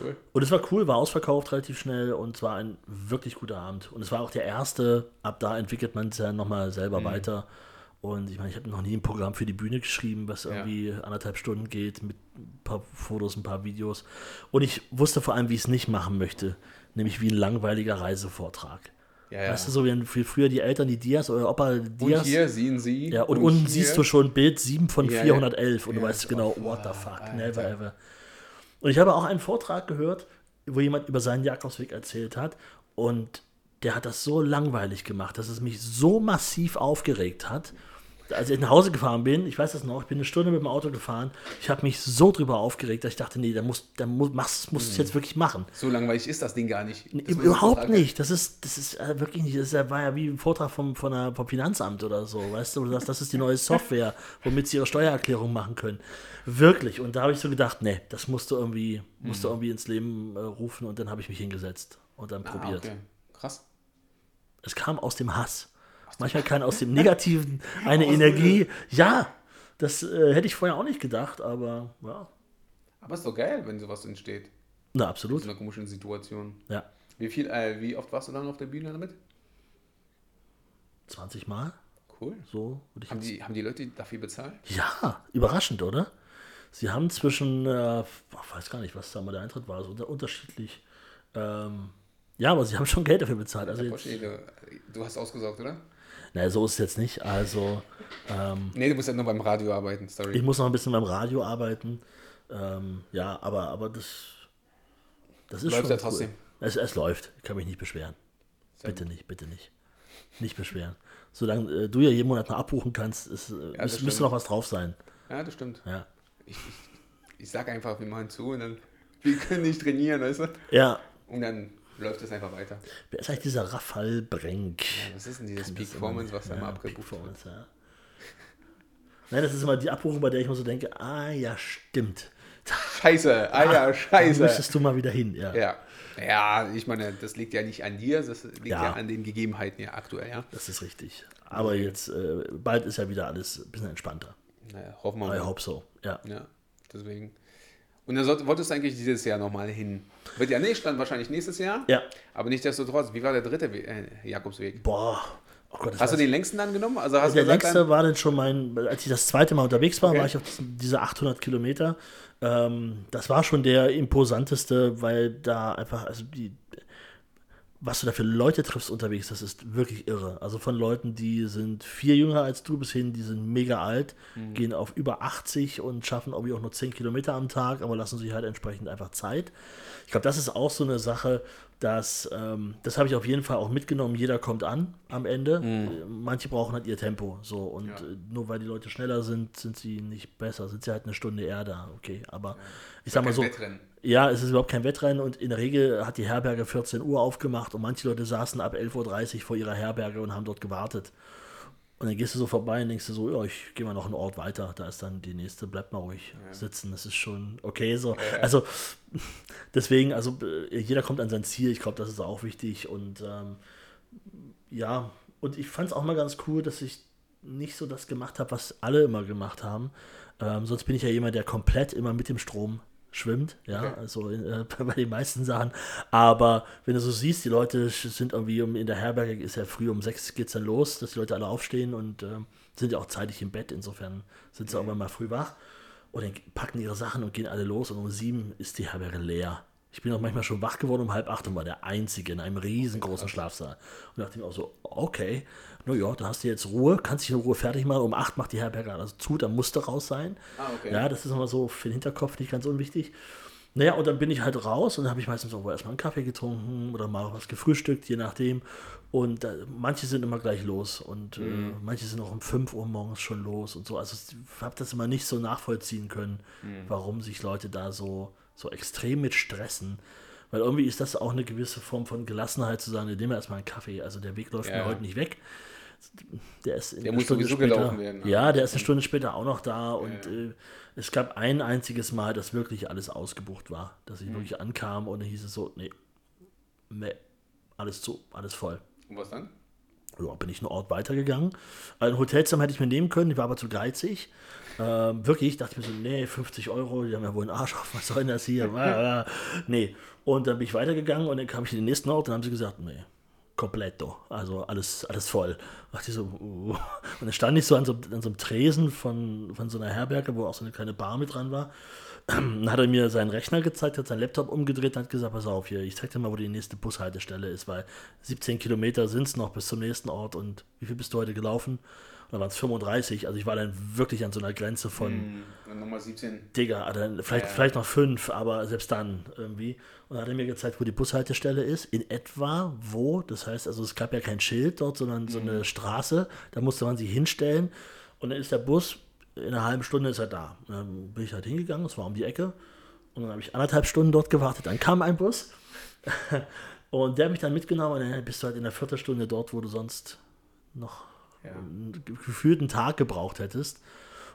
Cool. Und es war cool, war ausverkauft relativ schnell und es war ein wirklich guter Abend. Und es war auch der erste, ab da entwickelt man es ja nochmal selber mhm. weiter. Und ich meine, ich habe noch nie ein Programm für die Bühne geschrieben, was irgendwie ja. anderthalb Stunden geht, mit ein paar Fotos, ein paar Videos. Und ich wusste vor allem, wie ich es nicht machen möchte, nämlich wie ein langweiliger Reisevortrag. Ja, ja. Weißt du, so wie früher die Eltern, die Dias oder Opa Dias. Und hier sehen sie. Ja, und, und unten siehst du schon Bild 7 von ja, 411 und du weißt genau, what the fuck, never ever. Und ich habe auch einen Vortrag gehört, wo jemand über seinen Jakobsweg erzählt hat. Und der hat das so langweilig gemacht, dass es mich so massiv aufgeregt hat, als ich nach Hause gefahren bin, ich weiß das noch, ich bin eine Stunde mit dem Auto gefahren, ich habe mich so drüber aufgeregt, dass ich dachte, nee, da muss, da muss, machst, musst du es jetzt wirklich machen. So langweilig ist das Ding gar nicht. Das überhaupt nicht. Das ist, das ist äh, wirklich nicht, das war ja wie ein Vortrag vom, von der, vom Finanzamt oder so, weißt du, das, das ist die neue Software, womit sie ihre Steuererklärung machen können. Wirklich. Und da habe ich so gedacht, nee, das musst du irgendwie, musst du mhm. irgendwie ins Leben äh, rufen und dann habe ich mich hingesetzt und dann ah, probiert. Okay. Krass. Es kam aus dem Hass. Manchmal kann aus dem Negativen eine Energie. Ja, das äh, hätte ich vorher auch nicht gedacht, aber ja. Aber ist doch geil, wenn sowas entsteht. Na, absolut. In einer komischen Situation. Ja. Wie viel, äh, wie oft warst du dann auf der Bühne damit? 20 Mal? Cool. So Haben die, haben die Leute dafür bezahlt? Ja, überraschend, oder? Sie haben zwischen, äh, ich weiß gar nicht, was da mal der Eintritt war, unter, unterschiedlich. Ähm, ja, aber sie haben schon Geld dafür bezahlt. Also jetzt, du hast ausgesorgt, oder? Naja, so ist es jetzt nicht. Also, ähm, Nee, du musst ja nur beim Radio arbeiten, sorry. ich muss noch ein bisschen beim Radio arbeiten. Ähm, ja, aber, aber das, das ist Läuft schon ja trotzdem. Es, es läuft. Ich kann mich nicht beschweren. Sehr Bitte nicht, bitte nicht. Nicht beschweren. Solange äh, du ja jeden Monat noch abbuchen kannst, ist, äh, das müsste müsste noch was drauf sein. Ja, das stimmt. Ja. Ich, ich, ich sag einfach, wir machen zu und dann, [LAUGHS] wir können nicht trainieren, weißt du? Ja. Und dann läuft es einfach weiter. Wer ist eigentlich dieser Rafal Brenk? Ja, was ist denn dieses Peak Performance, was da ja, immer Peak abgebucht wird? Ja. Nein, das ist immer die Abbuchung, bei der ich mir so denke, ah ja, stimmt. Scheiße, ah ja, Da scheiße. müsstest du mal wieder hin, ja. Ja. Ja, ich meine, das liegt ja nicht an dir, das liegt ja, Ja. an den Gegebenheiten ja aktuell, ja. Das ist richtig. Aber jetzt, äh, bald ist ja wieder alles ein bisschen entspannter. Naja, hoffen wir I mal. hope so, ja. Ja, deswegen. Und dann sollt- wolltest du eigentlich dieses Jahr nochmal hin. Wird ja nicht, dann wahrscheinlich nächstes Jahr. Ja. Aber nichtsdestotrotz, wie war der dritte We äh, Jakobsweg? Boah, oh Gott, Hast du den längsten dann genommen? Also hast Der du gesagt, längste war dann schon mein, als ich das zweite Mal unterwegs war, Okay. war ich auf diese 800 Kilometer. Ähm, das war schon der imposanteste, weil da einfach, also die, was du da für Leute triffst unterwegs, das ist wirklich irre. Also von Leuten, die sind vier jünger als du bis hin, die sind mega alt, Mhm. gehen auf über 80 und schaffen irgendwie auch nur 10 Kilometer am Tag, aber lassen sich halt entsprechend einfach Zeit. Ich glaube, das ist auch so eine Sache, dass, ähm, das habe ich auf jeden Fall auch mitgenommen, jeder kommt an am Ende. Äh, Manche brauchen halt ihr Tempo. So, und Ja. äh, nur weil die Leute schneller sind, sind sie nicht besser. Sind sie halt eine Stunde eher da, okay. Aber ich sag mal so, Wettrennen. Ja, es ist überhaupt kein Wettrennen und in der Regel hat die Herberge 14 Uhr aufgemacht und manche Leute saßen ab 11.30 Uhr vor ihrer Herberge und haben dort gewartet. Und dann gehst du so vorbei und denkst du so, ja, ich gehe mal noch einen Ort weiter. Da ist dann die nächste, bleib mal ruhig sitzen. Das ist schon okay so. Also [LAUGHS] deswegen, also äh, jeder kommt an sein Ziel. Ich glaube, das ist auch wichtig. Und ähm, ja, und ich fand es auch mal ganz cool, dass ich nicht so das gemacht habe, was alle immer gemacht haben. Ähm, sonst bin ich ja jemand, der komplett immer mit dem Strom schwimmt, ja, Okay. also äh, [LAUGHS] bei den meisten Sachen. Aber wenn du so siehst, die Leute sind irgendwie um, in der Herberge, ist ja früh um sechs geht's dann los, dass die Leute alle aufstehen und ähm, sind ja auch zeitig im Bett, insofern sind sie irgendwann mal früh wach und dann packen ihre Sachen und gehen alle los und um sieben ist die Herberge leer. Ich bin auch manchmal schon wach geworden um halb acht und war der Einzige in einem riesengroßen Schlafsaal. Und dachte mir auch so, okay, na ja, da hast du jetzt Ruhe, kannst dich in Ruhe fertig machen. Um acht macht die Herberge also zu, dann musst du raus sein. Ah, okay. Ja, das ist immer so für den Hinterkopf nicht ganz unwichtig. Naja, und dann bin ich halt raus und dann habe ich meistens auch erstmal einen Kaffee getrunken oder mal was gefrühstückt, je nachdem. Und äh, manche sind immer gleich los und äh, manche sind auch um 5 Uhr morgens schon los und so. Also ich habe das immer nicht so nachvollziehen können, warum sich Leute da so, so extrem mit stressen. Weil irgendwie ist das auch eine gewisse Form von Gelassenheit zu sagen, wir nehmen erstmal einen Kaffee. Also der Weg läuft Ja. mir heute nicht weg. Der ist Der muss Stunde sowieso später, gelaufen werden, ne? Ja, der ist eine Stunde später auch noch da und Ja. äh, es gab ein einziges Mal, dass wirklich alles ausgebucht war. Dass ich Mhm. wirklich ankam und dann hieß es so, nee, nee, alles zu, alles voll. Und was dann? Ja, bin ich einen Ort weitergegangen. Ein Hotelzimmer hätte ich mir nehmen können, ich war aber zu geizig. Ähm, wirklich, dachte ich mir so, nee, 50 Euro, die haben ja wohl einen Arsch auf, was soll denn das hier? Nee. Und dann bin ich weitergegangen und dann kam ich in den nächsten Ort und haben sie gesagt, nee, kompletto, also alles, alles voll. Ich so, uh. Und dann stand ich so an so, an so einem Tresen von, von so einer Herberge, wo auch so eine kleine Bar mit dran war. [CLEARS THROAT] Dann hat er mir seinen Rechner gezeigt, hat seinen Laptop umgedreht und hat gesagt, pass auf hier, ich zeig dir mal, wo die nächste Bushaltestelle ist, weil 17 Kilometer sind es noch bis zum nächsten Ort und wie viel bist du heute gelaufen? Dann waren es 35, also ich war dann wirklich an so einer Grenze von, Hm, dann Nummer 17. Digga, Alter, vielleicht, Ja. vielleicht noch fünf, aber selbst dann irgendwie. Und dann hat er mir gezeigt, wo die Bushaltestelle ist, in etwa wo. Das heißt, also es gab ja kein Schild dort, sondern so eine Straße. Da musste man sich hinstellen. Und dann ist der Bus, in einer halben Stunde ist er da. Und dann bin ich halt hingegangen, das war um die Ecke. Und dann habe ich anderthalb Stunden dort gewartet. Dann kam ein Bus. [LAUGHS] Und der hat mich dann mitgenommen und dann bist du halt in der Viertelstunde dort, wo du sonst noch Ja. einen gefühlten Tag gebraucht hättest.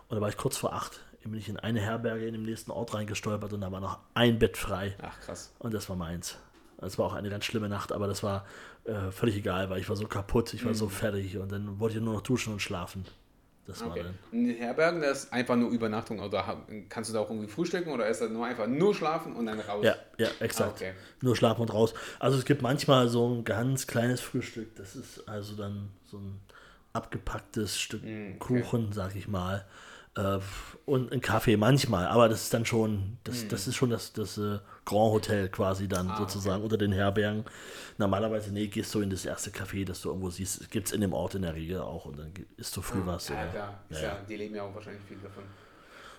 Und da war ich kurz vor acht. Bin ich in eine Herberge in dem nächsten Ort reingestolpert und da war noch ein Bett frei. Ach, krass. Und das war meins. Das war auch eine ganz schlimme Nacht, aber das war äh, völlig egal, weil ich war so kaputt, ich war so fertig und dann wollte ich nur noch duschen und schlafen. Das war Okay. dann. In den Herbergen, das ist einfach nur Übernachtung oder ha- kannst du da auch irgendwie frühstücken oder ist das nur einfach nur schlafen und dann raus? Ja, ja, exakt. Ah, okay. Nur schlafen und raus. Also es gibt manchmal so ein ganz kleines Frühstück. Das ist also dann so ein abgepacktes Stück Mm, okay. Kuchen, sag ich mal. Äh, und ein Kaffee manchmal. Aber das ist dann schon, das, Mm. das ist schon das, das äh, Grand Hotel quasi dann Ah, sozusagen unter den Herbergen. Normalerweise, nee, gehst du in das erste Café, das du irgendwo siehst. Gibt es in dem Ort in der Regel auch und dann isst du früh was. Ja, klar. Ist Ja, ja, die leben ja auch wahrscheinlich viel davon.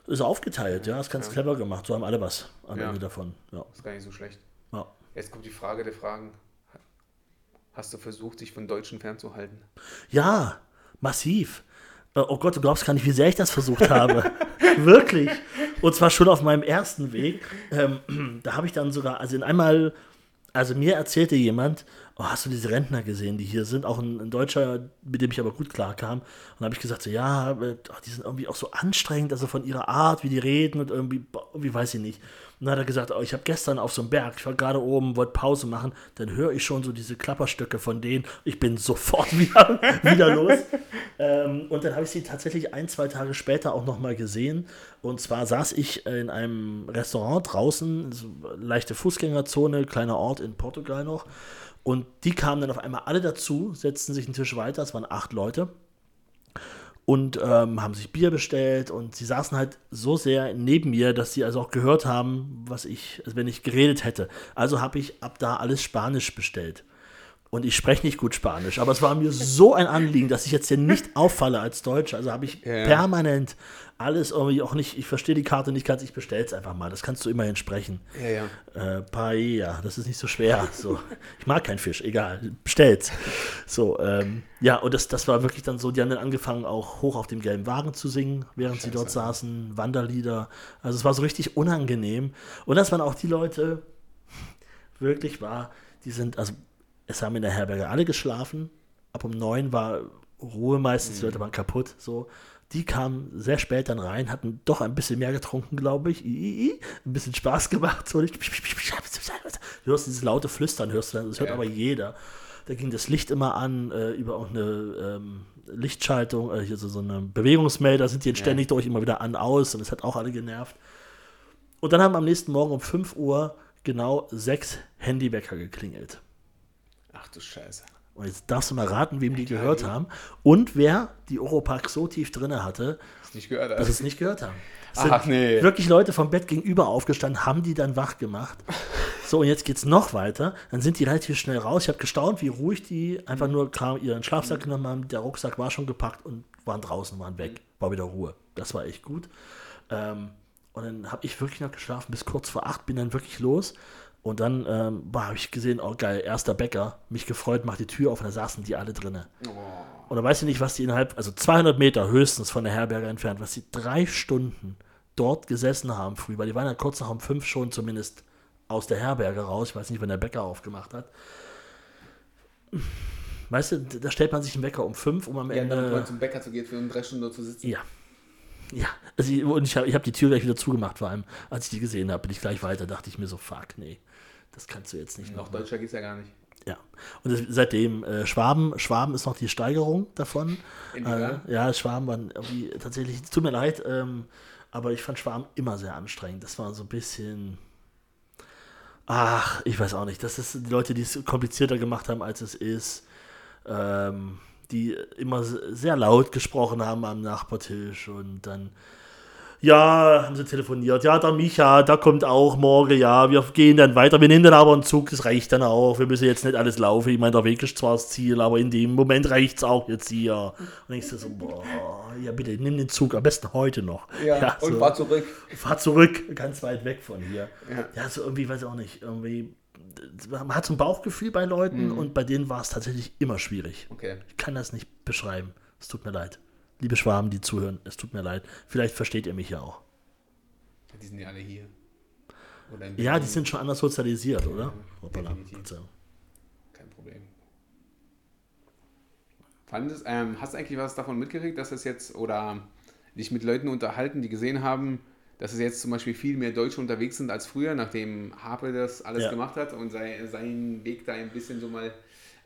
Ist aufgeteilt, ja, ist ganz clever gemacht. So haben alle was am Ja. Ende davon. Ja. Ist gar nicht so schlecht. Ja. Jetzt kommt die Frage der Fragen. Hast du versucht, dich von Deutschen fernzuhalten? Ja, massiv. Äh, Oh Gott, du glaubst gar nicht, wie sehr ich das versucht habe. [LAUGHS] Wirklich. Und zwar schon auf meinem ersten Weg. Ähm, [CLEARS THROAT] da habe ich dann sogar, also in einmal, also mir erzählte jemand, oh, hast du diese Rentner gesehen, die hier sind? Auch ein, ein Deutscher, mit dem ich aber gut klarkam. Und da habe ich gesagt, so, ja, äh, oh, die sind irgendwie auch so anstrengend, also von ihrer Art, wie die reden und irgendwie, irgendwie weiß ich nicht. Und dann hat er gesagt, oh, ich habe gestern auf so einem Berg, ich war gerade oben, wollte Pause machen, dann höre ich schon so diese Klapperstücke von denen. Ich bin sofort [LAUGHS] wieder, wieder los. Ähm, und dann habe ich sie tatsächlich ein, zwei Tage später auch nochmal gesehen. Und zwar saß ich in einem Restaurant draußen, so leichte Fußgängerzone, kleiner Ort in Portugal noch. Und die kamen dann auf einmal alle dazu, setzten sich einen Tisch weiter, es waren acht Leute und ähm, haben sich Bier bestellt und sie saßen halt so sehr neben mir, dass sie also auch gehört haben, was ich, also wenn ich geredet hätte. Also habe ich ab da alles Spanisch bestellt. Und ich spreche nicht gut Spanisch, aber es war mir so ein Anliegen, dass ich jetzt hier nicht auffalle als Deutscher. Also habe ich Ja. permanent alles irgendwie auch nicht, ich verstehe die Karte nicht ganz, ich bestelle es einfach mal. Das kannst du immerhin sprechen. Ja, ja. Äh, Paella, das ist nicht so schwer. So. Ich mag keinen Fisch, egal, bestellt's. So, ähm, ja, und das, das war wirklich dann so, die haben dann angefangen, auch hoch auf dem gelben Wagen zu singen, während sie dort saßen, Wanderlieder. Also es war so richtig unangenehm. Und das waren auch die Leute, wirklich war, die sind, also es haben in der Herberge alle geschlafen. Ab um neun war Ruhe meistens, die Leute waren kaputt. So. Die kamen sehr spät dann rein, hatten doch ein bisschen mehr getrunken, glaube ich. I, I, I. Ein bisschen Spaß gemacht. So. Du hörst dieses laute Flüstern, hörst du dann, das hört Ja. aber jeder. Da ging das Licht immer an, äh, über auch eine ähm, Lichtschaltung, äh, hier so, so eine Bewegungsmelder sind die jetzt Ja. ständig durch, immer wieder an, aus und das hat auch alle genervt. Und dann haben am nächsten Morgen um 5 Uhr genau sechs Handywecker geklingelt. Ach du Scheiße. Und jetzt darfst du mal raten, wem die gehört haben und wer die Oropax so tief drinne hatte, nicht gehört? dass sie es nicht gehört haben. Es Ach, sind nee. Wirklich Leute vom Bett gegenüber aufgestanden, haben die dann wach gemacht. [LAUGHS] So, und jetzt geht's noch weiter. Dann sind die relativ schnell raus. Ich habe gestaunt, wie ruhig die einfach nur klar ihren Schlafsack genommen haben. Der Rucksack war schon gepackt und waren draußen, waren weg. War wieder Ruhe. Das war echt gut. Ähm, und dann habe ich wirklich noch geschlafen bis kurz vor acht, bin dann wirklich los. Und dann ähm, habe ich gesehen, oh geil, erster Bäcker, mich gefreut, macht die Tür auf und da saßen die alle drinne. Oh. Und da weiß ich nicht, was die innerhalb, also 200 Meter höchstens von der Herberge entfernt, was sie drei Stunden dort gesessen haben früh, weil die waren ja kurz nach um fünf schon zumindest aus der Herberge raus. Ich weiß nicht, wann der Bäcker aufgemacht hat. Weißt du, da stellt man sich einen Wecker um fünf, um am Ja, dann Ende. zum Bäcker zu gehen, für um drei Stunden dort zu sitzen. Ja. Ja, also ich, und ich habe ich hab die Tür gleich wieder zugemacht, vor allem, als ich die gesehen habe, bin ich gleich weiter, dachte ich mir so, fuck, nee, das kannst du jetzt nicht Noch noch. deutscher geht's ja gar nicht. Ja. Und das, seitdem, äh, Schwaben, Schwaben ist noch die Steigerung davon. Äh, ja, Schwaben waren irgendwie tatsächlich, es tut mir leid, ähm, aber ich fand Schwaben immer sehr anstrengend. Das war so ein bisschen. Ach, ich weiß auch nicht. Das ist die Leute, die es komplizierter gemacht haben, als es ist. Ähm, die immer sehr laut gesprochen haben am Nachbartisch und dann. Ja, haben sie telefoniert. Ja, der Micha, der kommt auch morgen. Ja, wir gehen dann weiter. Wir nehmen dann aber einen Zug, das reicht dann auch. Wir müssen jetzt nicht alles laufen. Ich meine, der Weg ist zwar das Ziel, aber in dem Moment reicht es auch jetzt hier. Und ich so, boah, ja bitte, nimm den Zug, am besten heute noch. und so, fahr zurück. fahr zurück, ganz weit weg von hier. Ja. Ja, so irgendwie, weiß ich auch nicht, irgendwie, man hat so ein Bauchgefühl bei Leuten Mhm. und bei denen war es tatsächlich immer schwierig. Okay. Ich kann das nicht beschreiben. Es tut mir leid. Liebe Schwaben, die zuhören, es tut mir leid. Vielleicht versteht ihr mich ja auch. Die sind ja alle hier. Ja, die sind schon anders sozialisiert, oder? Hoppala. Kein Problem. Fandest, ähm, hast du eigentlich was davon mitgekriegt, dass es jetzt oder dich mit Leuten unterhalten, die gesehen haben, dass es jetzt zum Beispiel viel mehr Deutsche unterwegs sind als früher, nachdem Harpe das alles Ja. gemacht hat und sei, seinen Weg da ein bisschen so mal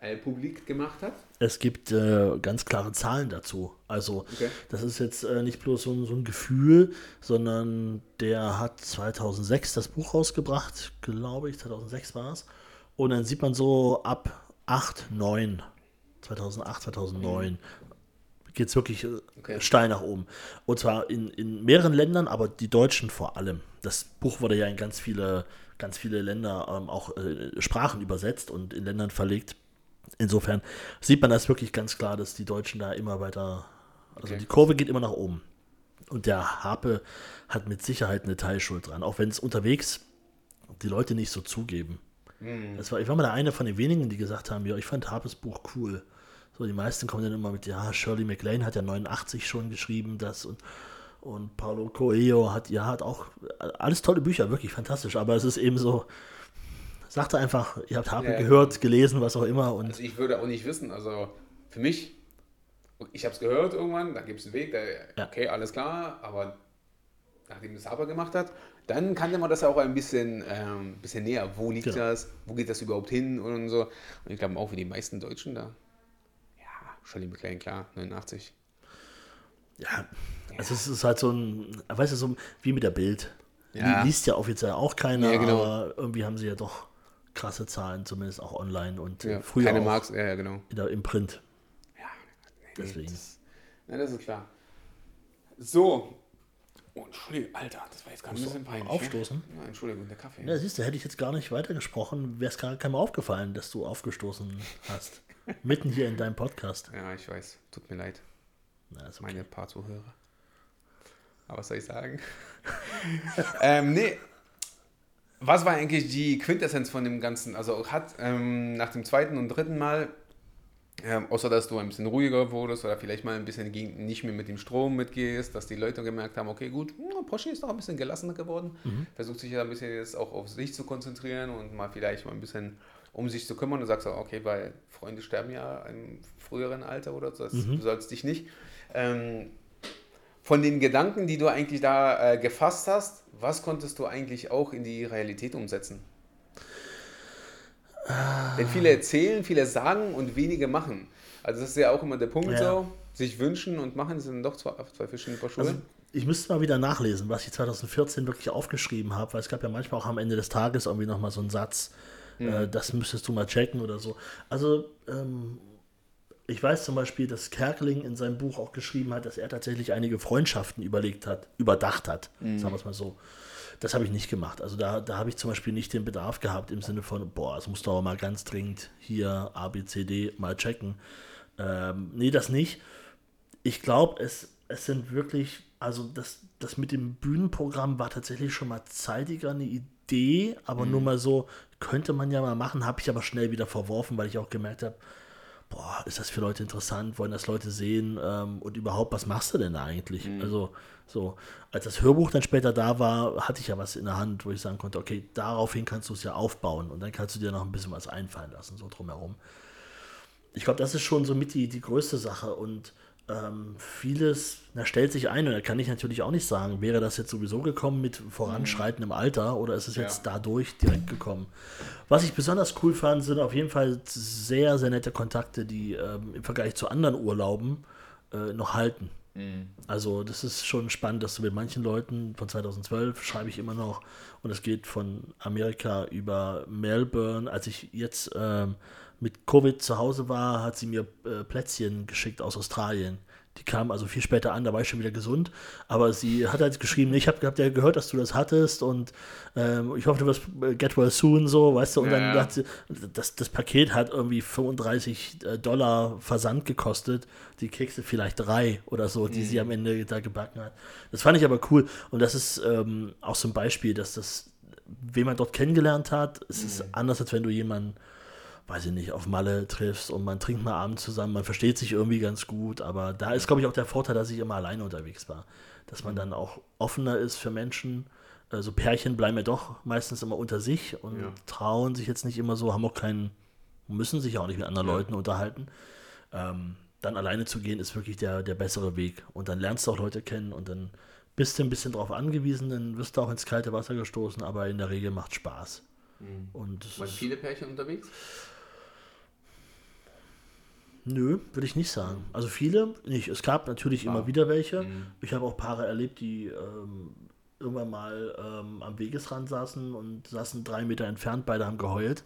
äh, publik gemacht hat? Es gibt äh, ganz klare Zahlen dazu. Also Okay. das ist jetzt äh, nicht bloß so, ein- so ein Gefühl, sondern der hat 2006 das Buch rausgebracht, glaube ich, 2006 war es. Und dann sieht man so ab 8, 9, 2008, 2009 geht es wirklich äh, Okay. steil nach oben. Und zwar in, in mehreren Ländern, aber die Deutschen vor allem. Das Buch wurde ja in ganz viele, ganz viele Länder ähm, auch äh, Sprachen übersetzt und in Ländern verlegt. Insofern sieht man das wirklich ganz klar, dass die Deutschen da immer weiter, also Okay. die Kurve geht immer nach oben. Und der Harpe hat mit Sicherheit eine Teilschuld dran, auch wenn es unterwegs die Leute nicht so zugeben. Das war, ich war mal der eine von den wenigen, die gesagt haben, ja, ich fand Harpes Buch cool. So, die meisten kommen dann immer mit, ja, Shirley MacLaine hat ja 89 schon geschrieben, das und, und Paulo Coelho hat, ja, hat auch alles tolle Bücher, wirklich fantastisch, aber es ist eben so, sagte einfach, ihr habt Harpe Ja. gehört, gelesen, was auch immer und Also ich würde auch nicht wissen, also für mich, ich habe es gehört irgendwann, da gibt es einen Weg, der, Ja. okay, alles klar, aber nachdem es aber gemacht hat, dann kannte man das auch ein bisschen, ähm, bisschen näher. Wo liegt Genau. das? Wo geht das überhaupt hin? Und so. Und ich glaube auch wie die meisten Deutschen da. Ja, Shirley MacLaine, klar, 89. Ja, also es ist halt so ein, weißt du, so wie mit der Bild. Ja. Die liest ja offiziell auch keiner, Ja, genau. aber irgendwie haben sie ja doch krasse Zahlen, zumindest auch online und Ja, früher keine auch Marx, ja, ja, genau. in im Print. Ja, nee, Deswegen. Das, na, das ist klar. So. Oh, Entschuldigung, Alter, das war jetzt gerade ein bisschen peinlich. aufstoßen? Ne? Ja, Entschuldigung, der Kaffee. Ja, siehst du, hätte ich jetzt gar nicht weitergesprochen, wäre es gar keinem aufgefallen, dass du aufgestoßen hast. [LAUGHS] Mitten hier in deinem Podcast. Ja, ich weiß. Tut mir leid, Na, okay. meine paar Zuhörer. Aber was soll ich sagen? [LAUGHS] ähm, nee. Was war eigentlich die Quintessenz von dem Ganzen? Also hat ähm, nach dem zweiten und dritten Mal, ähm, außer dass du ein bisschen ruhiger wurdest oder vielleicht mal ein bisschen gegen, nicht mehr mit dem Strom mitgehst, dass die Leute gemerkt haben, okay, gut, hm, Porsche ist doch ein bisschen gelassener geworden, versucht sich ja ein bisschen jetzt auch auf sich zu konzentrieren und mal vielleicht mal ein bisschen um sich zu kümmern und sagst auch, okay, weil Freunde sterben ja im früheren Alter oder so, das, du sollst dich nicht. Ähm, von den Gedanken, die du eigentlich da äh, gefasst hast, was konntest du eigentlich auch in die Realität umsetzen? Denn viele erzählen, viele sagen und wenige machen. Also das ist ja auch immer der Punkt Ja. so, sich wünschen und machen sind doch zwei, zwei verschiedene Paar Schuhe. Also, ich müsste mal wieder nachlesen, was ich 2014 wirklich aufgeschrieben habe, weil es gab ja manchmal auch am Ende des Tages irgendwie nochmal so einen Satz, äh, das müsstest du mal checken oder so. Also, ähm, ich weiß zum Beispiel, dass Kerkeling in seinem Buch auch geschrieben hat, dass er tatsächlich einige Freundschaften überlegt hat, überdacht hat, sagen wir es mal so. Das habe ich nicht gemacht. Also da, da habe ich zum Beispiel nicht den Bedarf gehabt im Sinne von, boah, es muss doch mal ganz dringend hier A, B, C, D mal checken. Ähm, nee, das nicht. Ich glaube, es, es sind wirklich, also das, das mit dem Bühnenprogramm war tatsächlich schon mal zeitiger eine Idee, aber nur mal so, könnte man ja mal machen, habe ich aber schnell wieder verworfen, weil ich auch gemerkt habe, boah, ist das für Leute interessant, wollen das Leute sehen ähm, und überhaupt, was machst du denn da eigentlich? Also, so, als das Hörbuch dann später da war, hatte ich ja was in der Hand, wo ich sagen konnte, okay, daraufhin kannst du es ja aufbauen und dann kannst du dir noch ein bisschen was einfallen lassen, so drumherum. Ich glaube, das ist schon so mit die, die größte Sache und ähm, vieles, da stellt sich ein und da kann ich natürlich auch nicht sagen, wäre das jetzt sowieso gekommen mit voranschreitendem Alter oder ist es jetzt Ja. dadurch direkt gekommen? Was ich besonders cool fand, sind auf jeden Fall sehr, sehr nette Kontakte, die ähm, im Vergleich zu anderen Urlauben äh, noch halten. Also das ist schon spannend, dass du mit manchen Leuten von 2012 schreibe ich immer noch und es geht von Amerika über Melbourne. Als ich jetzt ähm, mit Covid zu Hause war, hat sie mir äh, Plätzchen geschickt aus Australien. Die kamen also viel später an, da war ich schon wieder gesund. Aber sie hat halt geschrieben, ich habe hab ja gehört, dass du das hattest und ähm, ich hoffe, du wirst äh, get well soon, so, weißt du. Und Ja, dann hat sie, das, das Paket hat irgendwie 35 äh, Dollar Versand gekostet. Die Kekse vielleicht drei oder so, die sie am Ende da gebacken hat. Das fand ich aber cool. Und das ist ähm, auch so ein Beispiel, dass das, wen man dort kennengelernt hat, es ist anders, als wenn du jemanden weiß ich nicht, auf Malle triffst und man trinkt mal abends zusammen, man versteht sich irgendwie ganz gut, aber da ist, glaube ich, auch der Vorteil, dass ich immer alleine unterwegs war. Dass man dann auch offener ist für Menschen. Also Pärchen bleiben ja doch meistens immer unter sich und Ja. trauen sich jetzt nicht immer so, haben auch keinen, müssen sich auch nicht mit anderen Leuten unterhalten. Ähm, dann alleine zu gehen, ist wirklich der, der bessere Weg. Und dann lernst du auch Leute kennen und dann bist du ein bisschen drauf angewiesen, dann wirst du auch ins kalte Wasser gestoßen, aber in der Regel macht Spaß. Und es Waren viele Pärchen unterwegs? Nö, würde ich nicht sagen. Also viele nicht. Es gab natürlich immer wieder welche. Ich habe auch Paare erlebt, die ähm, irgendwann mal ähm, am Wegesrand saßen und saßen drei Meter entfernt, beide haben geheult.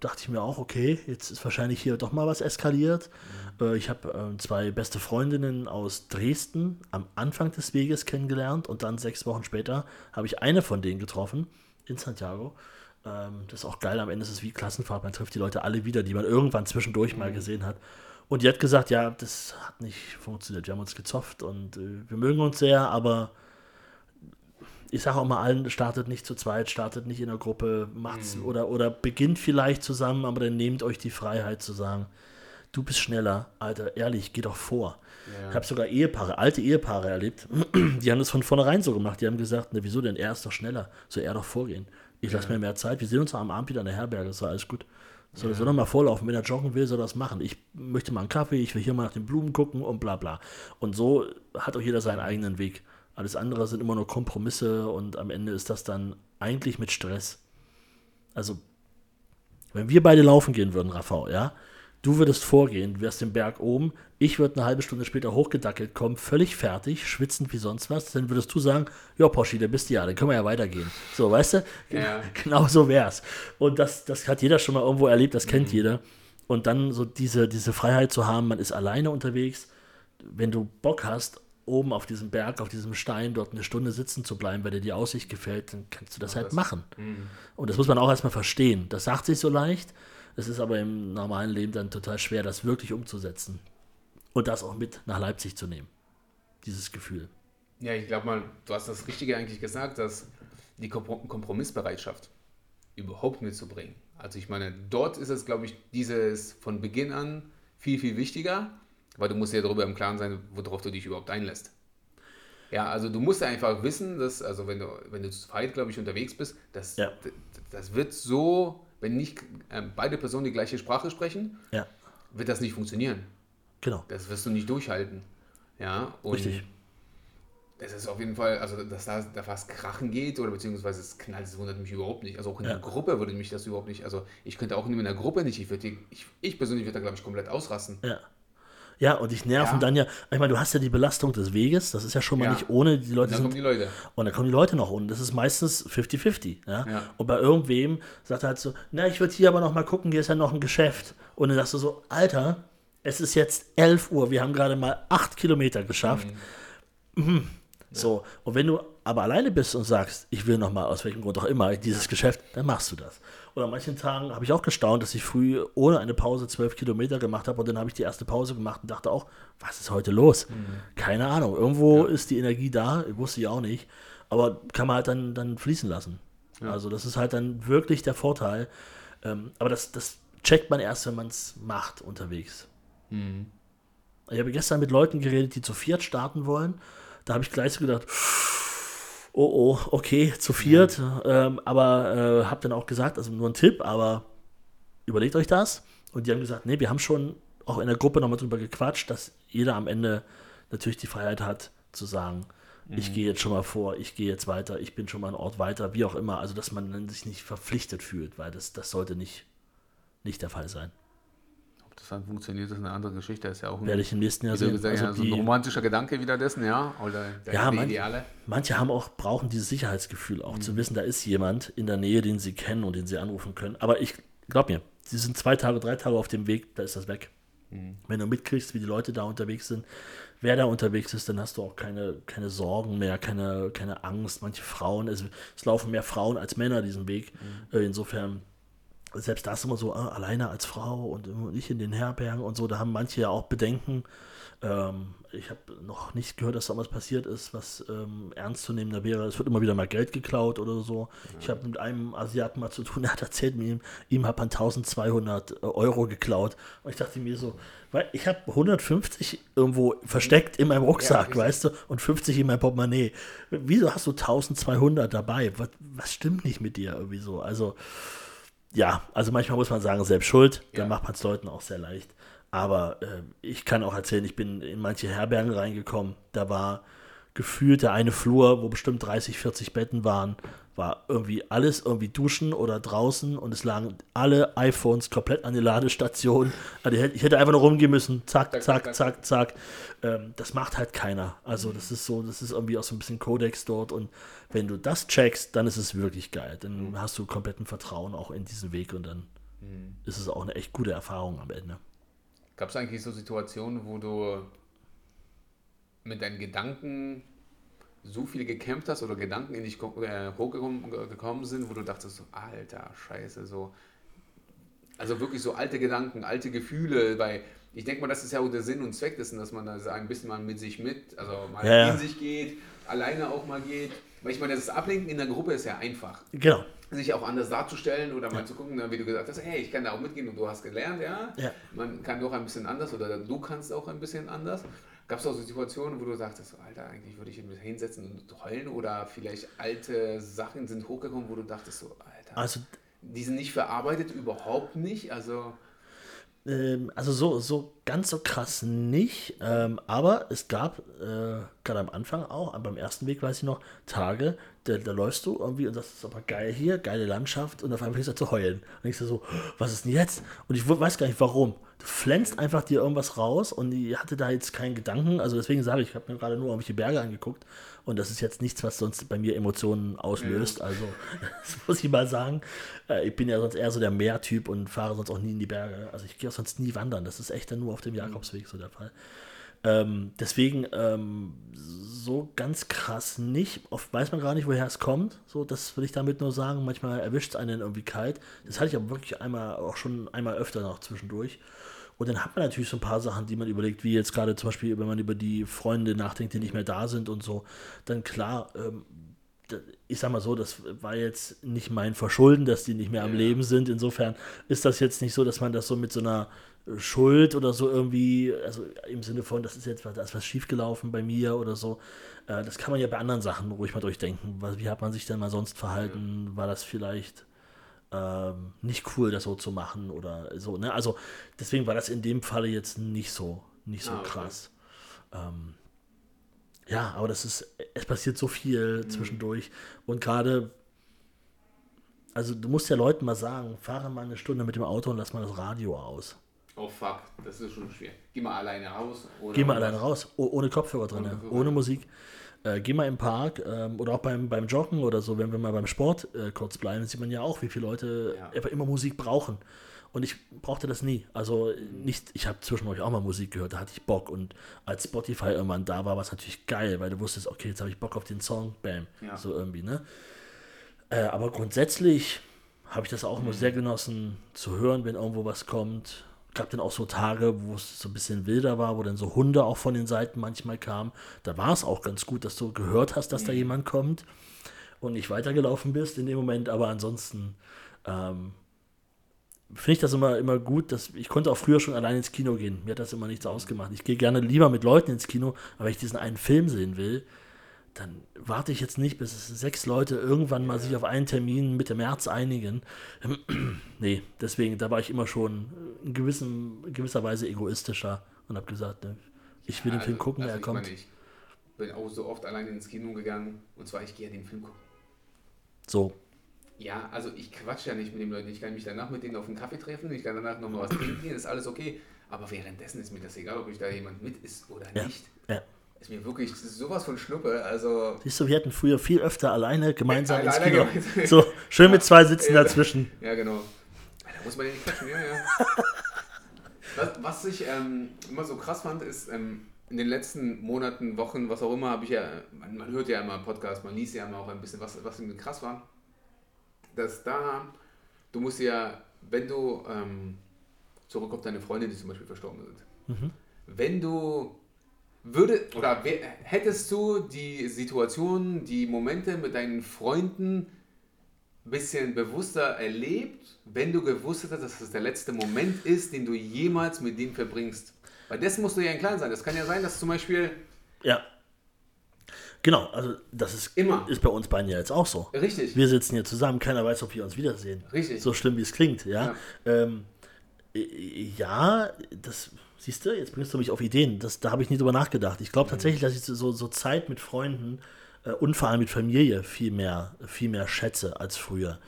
Dachte ich mir auch, okay, jetzt ist wahrscheinlich hier doch mal was eskaliert. Äh, ich habe äh, zwei beste Freundinnen aus Dresden am Anfang des Weges kennengelernt und dann sechs Wochen später habe ich eine von denen getroffen in Santiago. Ähm, das ist auch geil, am Ende ist es wie Klassenfahrt, man trifft die Leute alle wieder, die man irgendwann zwischendurch mal gesehen hat. Und die hat gesagt, ja, das hat nicht funktioniert. Wir haben uns gezofft und äh, wir mögen uns sehr, aber ich sage auch mal allen, startet nicht zu zweit, startet nicht in der Gruppe, macht's oder, oder beginnt vielleicht zusammen, aber dann nehmt euch die Freiheit zu sagen, du bist schneller, Alter, ehrlich, geh doch vor. Ich habe sogar Ehepaare, alte Ehepaare erlebt, [CLEARS THROAT] die haben das von vornherein so gemacht. Die haben gesagt, ne, wieso denn, er ist doch schneller, soll er doch vorgehen. Ich lasse mir mehr Zeit, wir sehen uns am Abend wieder in der Herberge, war alles gut. Soll, soll er mal vorlaufen, wenn er joggen will, soll er das machen. Ich möchte mal einen Kaffee, ich will hier mal nach den Blumen gucken und bla bla. Und so hat auch jeder seinen eigenen Weg. Alles andere sind immer nur Kompromisse und am Ende ist das dann eigentlich mit Stress. Also, wenn wir beide laufen gehen würden, Rafa, ja, du würdest vorgehen, du wärst den Berg oben, ich würde eine halbe Stunde später hochgedackelt kommen, völlig fertig, schwitzend wie sonst was, dann würdest du sagen, ja, Poschi, da bist du ja, dann können wir ja weitergehen. So, weißt du? Ja. [LAUGHS] Genau so wär's. Und das, das hat jeder schon mal irgendwo erlebt, das kennt jeder. Und dann so diese, diese Freiheit zu haben, man ist alleine unterwegs, wenn du Bock hast, oben auf diesem Berg, auf diesem Stein, dort eine Stunde sitzen zu bleiben, weil dir die Aussicht gefällt, dann kannst du das halt machen. Und das muss man auch erstmal verstehen. Das sagt sich so leicht, es ist aber im normalen Leben dann total schwer, das wirklich umzusetzen. Und das auch mit nach Leipzig zu nehmen. Dieses Gefühl. Ja, ich glaube mal, du hast das Richtige eigentlich gesagt, dass die Kompro- Kompromissbereitschaft überhaupt mitzubringen. Also ich meine, dort ist es, glaube ich, dieses von Beginn an viel, viel wichtiger, weil du musst ja darüber im Klaren sein, worauf du dich überhaupt einlässt. Ja, also du musst einfach wissen, dass, also wenn du, wenn du zu zweit, glaube ich, unterwegs bist, das, Ja. das wird so, wenn nicht äh, beide Personen die gleiche Sprache sprechen, Ja, wird das nicht funktionieren. genau. Das wirst du nicht durchhalten. Ja, und Richtig. es ist auf jeden Fall, also dass da, da was krachen geht oder beziehungsweise es knallt, das wundert mich überhaupt nicht. Also auch in Ja. der Gruppe würde mich das überhaupt nicht, also ich könnte auch in der Gruppe nicht, ich, würde, ich, ich persönlich würde da glaube ich komplett ausrasten. Ja. Ja, und dich nerven Ja. dann ja, ich meine, du hast ja die Belastung des Weges, das ist ja schon mal Ja. nicht ohne, die Leute Da sind kommen die Leute. Und dann kommen die Leute noch und das ist meistens 50-50. Ja? Ja. Und bei irgendwem sagt er halt so, na, ich würde hier aber noch mal gucken, hier ist ja noch ein Geschäft. Und dann sagst du so, Alter, es ist jetzt 11 Uhr, wir haben gerade mal 8 Kilometer geschafft. Mhm. So, und wenn du aber alleine bist und sagst, ich will noch mal, aus welchem Grund auch immer, dieses Geschäft, dann machst du das. Und an manchen Tagen habe ich auch gestaunt, dass ich früh ohne eine Pause 12 Kilometer gemacht habe und dann habe ich die erste Pause gemacht und dachte auch, was ist heute los? Keine Ahnung, irgendwo ist die Energie da, wusste ich auch nicht, aber kann man halt dann, dann fließen lassen. Also das ist halt dann wirklich der Vorteil. Ähm, aber das, das checkt man erst, wenn man es macht unterwegs. Ich habe gestern mit Leuten geredet, die zu viert starten wollen. Da habe ich gleich so gedacht, oh oh, okay, zu viert. Ähm, aber äh, habe dann auch gesagt, also nur ein Tipp, aber überlegt euch das. Und die haben gesagt, nee, wir haben schon auch in der Gruppe nochmal drüber gequatscht, dass jeder am Ende natürlich die Freiheit hat zu sagen, ich gehe jetzt schon mal vor, ich gehe jetzt weiter, ich bin schon mal einen Ort weiter, wie auch immer. Also dass man sich nicht verpflichtet fühlt, weil das, das sollte nicht, nicht der Fall sein. Das dann funktioniert, ist eine andere Geschichte. Das ist ja auch ein, Werde ich im nächsten Jahr sehen. gesagt, Also ja, so ein romantischer Gedanke wieder dessen, ja. Oder der Ja, man- Ideale. Manche haben auch, brauchen dieses Sicherheitsgefühl, auch zu wissen, da ist jemand in der Nähe, den sie kennen und den sie anrufen können. Aber ich glaub mir, sie sind zwei Tage, drei Tage auf dem Weg, da ist das weg. Wenn du mitkriegst, wie die Leute da unterwegs sind, wer da unterwegs ist, dann hast du auch keine, keine Sorgen mehr, keine, keine Angst. Manche Frauen, es, es laufen mehr Frauen als Männer diesen Weg. Äh, Insofern, selbst das immer so, ah, alleine als Frau und immer nicht in den Herbergen und so, da haben manche ja auch Bedenken. Ähm, ich habe noch nicht gehört, dass da was passiert ist, was ähm, ernstzunehmender wäre. Es wird immer wieder mal Geld geklaut oder so. Ich habe mit einem Asiaten mal zu tun, [LAUGHS] der hat erzählt, mir, ihm, ihm hat man 1200 Euro geklaut. Und ich dachte mir so, weil ich habe 150 irgendwo versteckt in meinem Rucksack, richtig. weißt du, und 50 in meinem Portemonnaie. Wieso hast du 1200 dabei? Was, was stimmt nicht mit dir irgendwie so? Also, ja, also manchmal muss man sagen, selbst schuld, dann Ja. macht man es Leuten auch sehr leicht. Aber äh, ich kann auch erzählen, ich bin in manche Herbergen reingekommen, da war gefühlt der eine Flur, wo bestimmt 30, 40 Betten waren, war irgendwie alles irgendwie duschen oder draußen und es lagen alle iPhones komplett an der Ladestation. Also ich hätte einfach nur rumgehen müssen, zack, zack, zack, zack. Ähm, das macht halt keiner. Also das ist so, das ist irgendwie auch so ein bisschen Codex dort und wenn du das checkst, dann ist es wirklich geil. Dann hast du kompletten Vertrauen auch in diesen Weg und dann mhm. ist es auch eine echt gute Erfahrung am Ende. Gab es eigentlich so Situationen, wo du mit deinen Gedanken so viel gekämpft hast oder Gedanken in dich äh, hochgekommen sind, wo du dachtest, so, alter Scheiße, so. Also wirklich so alte Gedanken, alte Gefühle, weil ich denke mal, das ist ja auch der Sinn und Zweck dessen, dass man da ein bisschen mal mit sich mit, also mal ja, in sich geht, alleine auch mal geht. Weil ich meine, das Ablenken in der Gruppe ist ja einfach. Genau. Sich auch anders darzustellen oder mal ja. zu gucken, wie du gesagt hast, hey, ich kann da auch mitgehen und du hast gelernt, ja. ja. Man kann doch ein bisschen anders oder du kannst auch ein bisschen anders. Gab es auch so Situationen, wo du sagtest, Alter, eigentlich würde ich mich hinsetzen und heulen oder vielleicht alte Sachen sind hochgekommen, wo du dachtest, so, Alter, also, die sind nicht verarbeitet, überhaupt nicht, also... Ähm, also so, so ganz so krass nicht, ähm, aber es gab äh, gerade am Anfang auch, beim ersten Weg weiß ich noch, Tage, da, da läufst du irgendwie und sagst, das ist aber geil hier, geile Landschaft und auf einmal fängst du zu heulen. Und ich so, was ist denn jetzt? Und ich weiß gar nicht warum du flänzt einfach dir irgendwas raus und ich hatte da jetzt keinen Gedanken. Also deswegen sage ich, ich habe mir gerade nur irgendwelche Berge angeguckt und das ist jetzt nichts, was sonst bei mir Emotionen auslöst. Ja. Also [LAUGHS] das muss ich mal sagen. Äh, ich bin ja sonst eher so der Meertyp und fahre sonst auch nie in die Berge. Also ich gehe auch sonst nie wandern. Das ist echt dann nur auf dem Jakobsweg so der Fall. Ähm, deswegen ähm, so ganz krass nicht. Oft weiß man gar nicht, woher es kommt. So, das will ich damit nur sagen. Manchmal erwischt es einen irgendwie kalt. Das hatte ich aber wirklich einmal auch schon einmal öfter noch zwischendurch. Und dann hat man natürlich so ein paar Sachen, die man überlegt, wie jetzt gerade zum Beispiel, wenn man über die Freunde nachdenkt, die nicht mehr da sind und so. Dann klar, ähm, ich sag mal so, das war jetzt nicht mein Verschulden, dass die nicht mehr am ja. Leben sind. Insofern ist das jetzt nicht so, dass man das so mit so einer Schuld oder so irgendwie, also im Sinne von, das ist jetzt was, da ist was schiefgelaufen bei mir oder so. Äh, das kann man ja bei anderen Sachen ruhig mal durchdenken. Wie hat man sich denn mal sonst verhalten? War das vielleicht ähm, nicht cool, das so zu machen oder so. Ne? Also deswegen war das in dem Falle jetzt nicht so, nicht so ah, okay. krass. Ähm, ja, aber das ist, es passiert so viel mhm. zwischendurch und gerade, also du musst ja Leuten mal sagen, fahre mal eine Stunde mit dem Auto und lass mal das Radio aus. Oh fuck, das ist schon schwer. Geh mal alleine raus. Geh mal alleine raus, ohne Kopfhörer drin, ohne, Kopfhörer. ohne Musik äh, geh mal im Park ähm, oder auch beim, beim Joggen oder so, wenn wir mal beim Sport äh, kurz bleiben, sieht man ja auch, wie viele Leute ja. immer Musik brauchen. Und ich brauchte das nie. Also nicht, ich habe zwischendurch auch mal Musik gehört, da hatte ich Bock. Und als Spotify irgendwann da war, war es natürlich geil, weil du wusstest, okay, jetzt habe ich Bock auf den Song, bam. Ja. So irgendwie, ne? Äh, aber grundsätzlich habe ich das auch mhm. immer sehr genossen zu hören, wenn irgendwo was kommt gab dann auch so Tage, wo es so ein bisschen wilder war, wo dann so Hunde auch von den Seiten manchmal kamen. Da war es auch ganz gut, dass du gehört hast, dass mhm. da jemand kommt und nicht weitergelaufen bist in dem Moment. Aber ansonsten ähm, finde ich das immer, immer gut. Dass, ich konnte auch früher schon allein ins Kino gehen. Mir hat das immer nichts ausgemacht. Ich gehe gerne lieber mit Leuten ins Kino, aber wenn ich diesen einen Film sehen will, dann warte ich jetzt nicht, bis sechs Leute irgendwann mal sich auf einen Termin Mitte März einigen. [CLEARS THROAT] nee, deswegen, da war ich immer schon in, gewissen, in gewisser Weise egoistischer und habe gesagt, ne, ich will ja, den Film also, gucken, also er kommt. Meine, ich bin auch so oft alleine ins Kino gegangen und zwar, ich gehe ja den Film gucken. So. Ja, also ich quatsch ja nicht mit den Leuten. Ich kann mich danach mit denen auf einen Kaffee treffen, ich kann danach nochmal was trinken, ist alles okay. Aber währenddessen ist mir das egal, ob ich da jemand mit ist oder ja, nicht. Ja ist mir wirklich sowas von Schnuppe. Also Siehst du, wir hatten früher viel öfter alleine gemeinsam ins Kino. So, schön mit zwei Sitzen dazwischen. Ja, genau. Da muss man ja nicht quatschen, ja, ja. [LAUGHS] Was, was ich ähm, immer so krass fand, ist, ähm, in den letzten Monaten, Wochen, was auch immer, habe ich ja, man, man, hört ja immer Podcast, man liest ja immer auch ein bisschen, was, was irgendwie krass war, dass da, du musst ja, wenn du ähm, zurück auf deine Freunde, die zum Beispiel verstorben sind, mhm. wenn du würde oder hättest du die Situation, die Momente mit deinen Freunden ein bisschen bewusster erlebt, wenn du gewusst hättest, dass es der letzte Moment ist, den du jemals mit denen verbringst? Weil das musst du ja in sein. Das kann ja sein, dass zum Beispiel. Ja. Genau, also das ist, Immer. ist bei uns beiden ja jetzt auch so. Richtig. Wir sitzen hier zusammen, keiner weiß, ob wir uns wiedersehen. Richtig. So schlimm wie es klingt, ja. Ja, ähm, ja das Siehst du, jetzt bringst du mich auf Ideen. Das, da habe ich nie drüber nachgedacht. Ich glaube mhm. tatsächlich, dass ich so, so Zeit mit Freunden äh, und vor allem mit Familie viel mehr, viel mehr schätze als früher.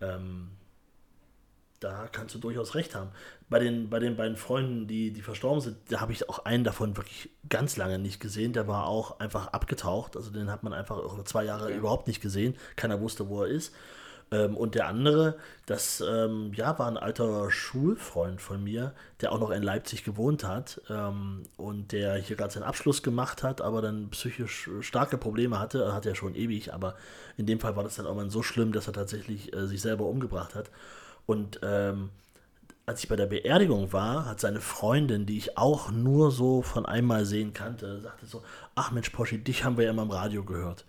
Ähm, da kannst du durchaus recht haben. Bei den, bei den beiden Freunden, die, die verstorben sind, da habe ich auch einen davon wirklich ganz lange nicht gesehen. Der war auch einfach abgetaucht. Also den hat man einfach zwei Jahre ja. überhaupt nicht gesehen. Keiner wusste, wo er ist. Ähm, und der andere, das ähm, ja, war ein alter Schulfreund von mir, der auch noch in Leipzig gewohnt hat ähm, und der hier gerade seinen Abschluss gemacht hat, aber dann psychisch starke Probleme hatte. Er hat ja schon ewig, aber in dem Fall war das dann irgendwann so schlimm, dass er tatsächlich äh, sich selber umgebracht hat. Und ähm, als ich bei der Beerdigung war, hat seine Freundin, die ich auch nur so von einmal sehen kannte, sagte so, ach Mensch, Poschi, dich haben wir ja immer im Radio gehört.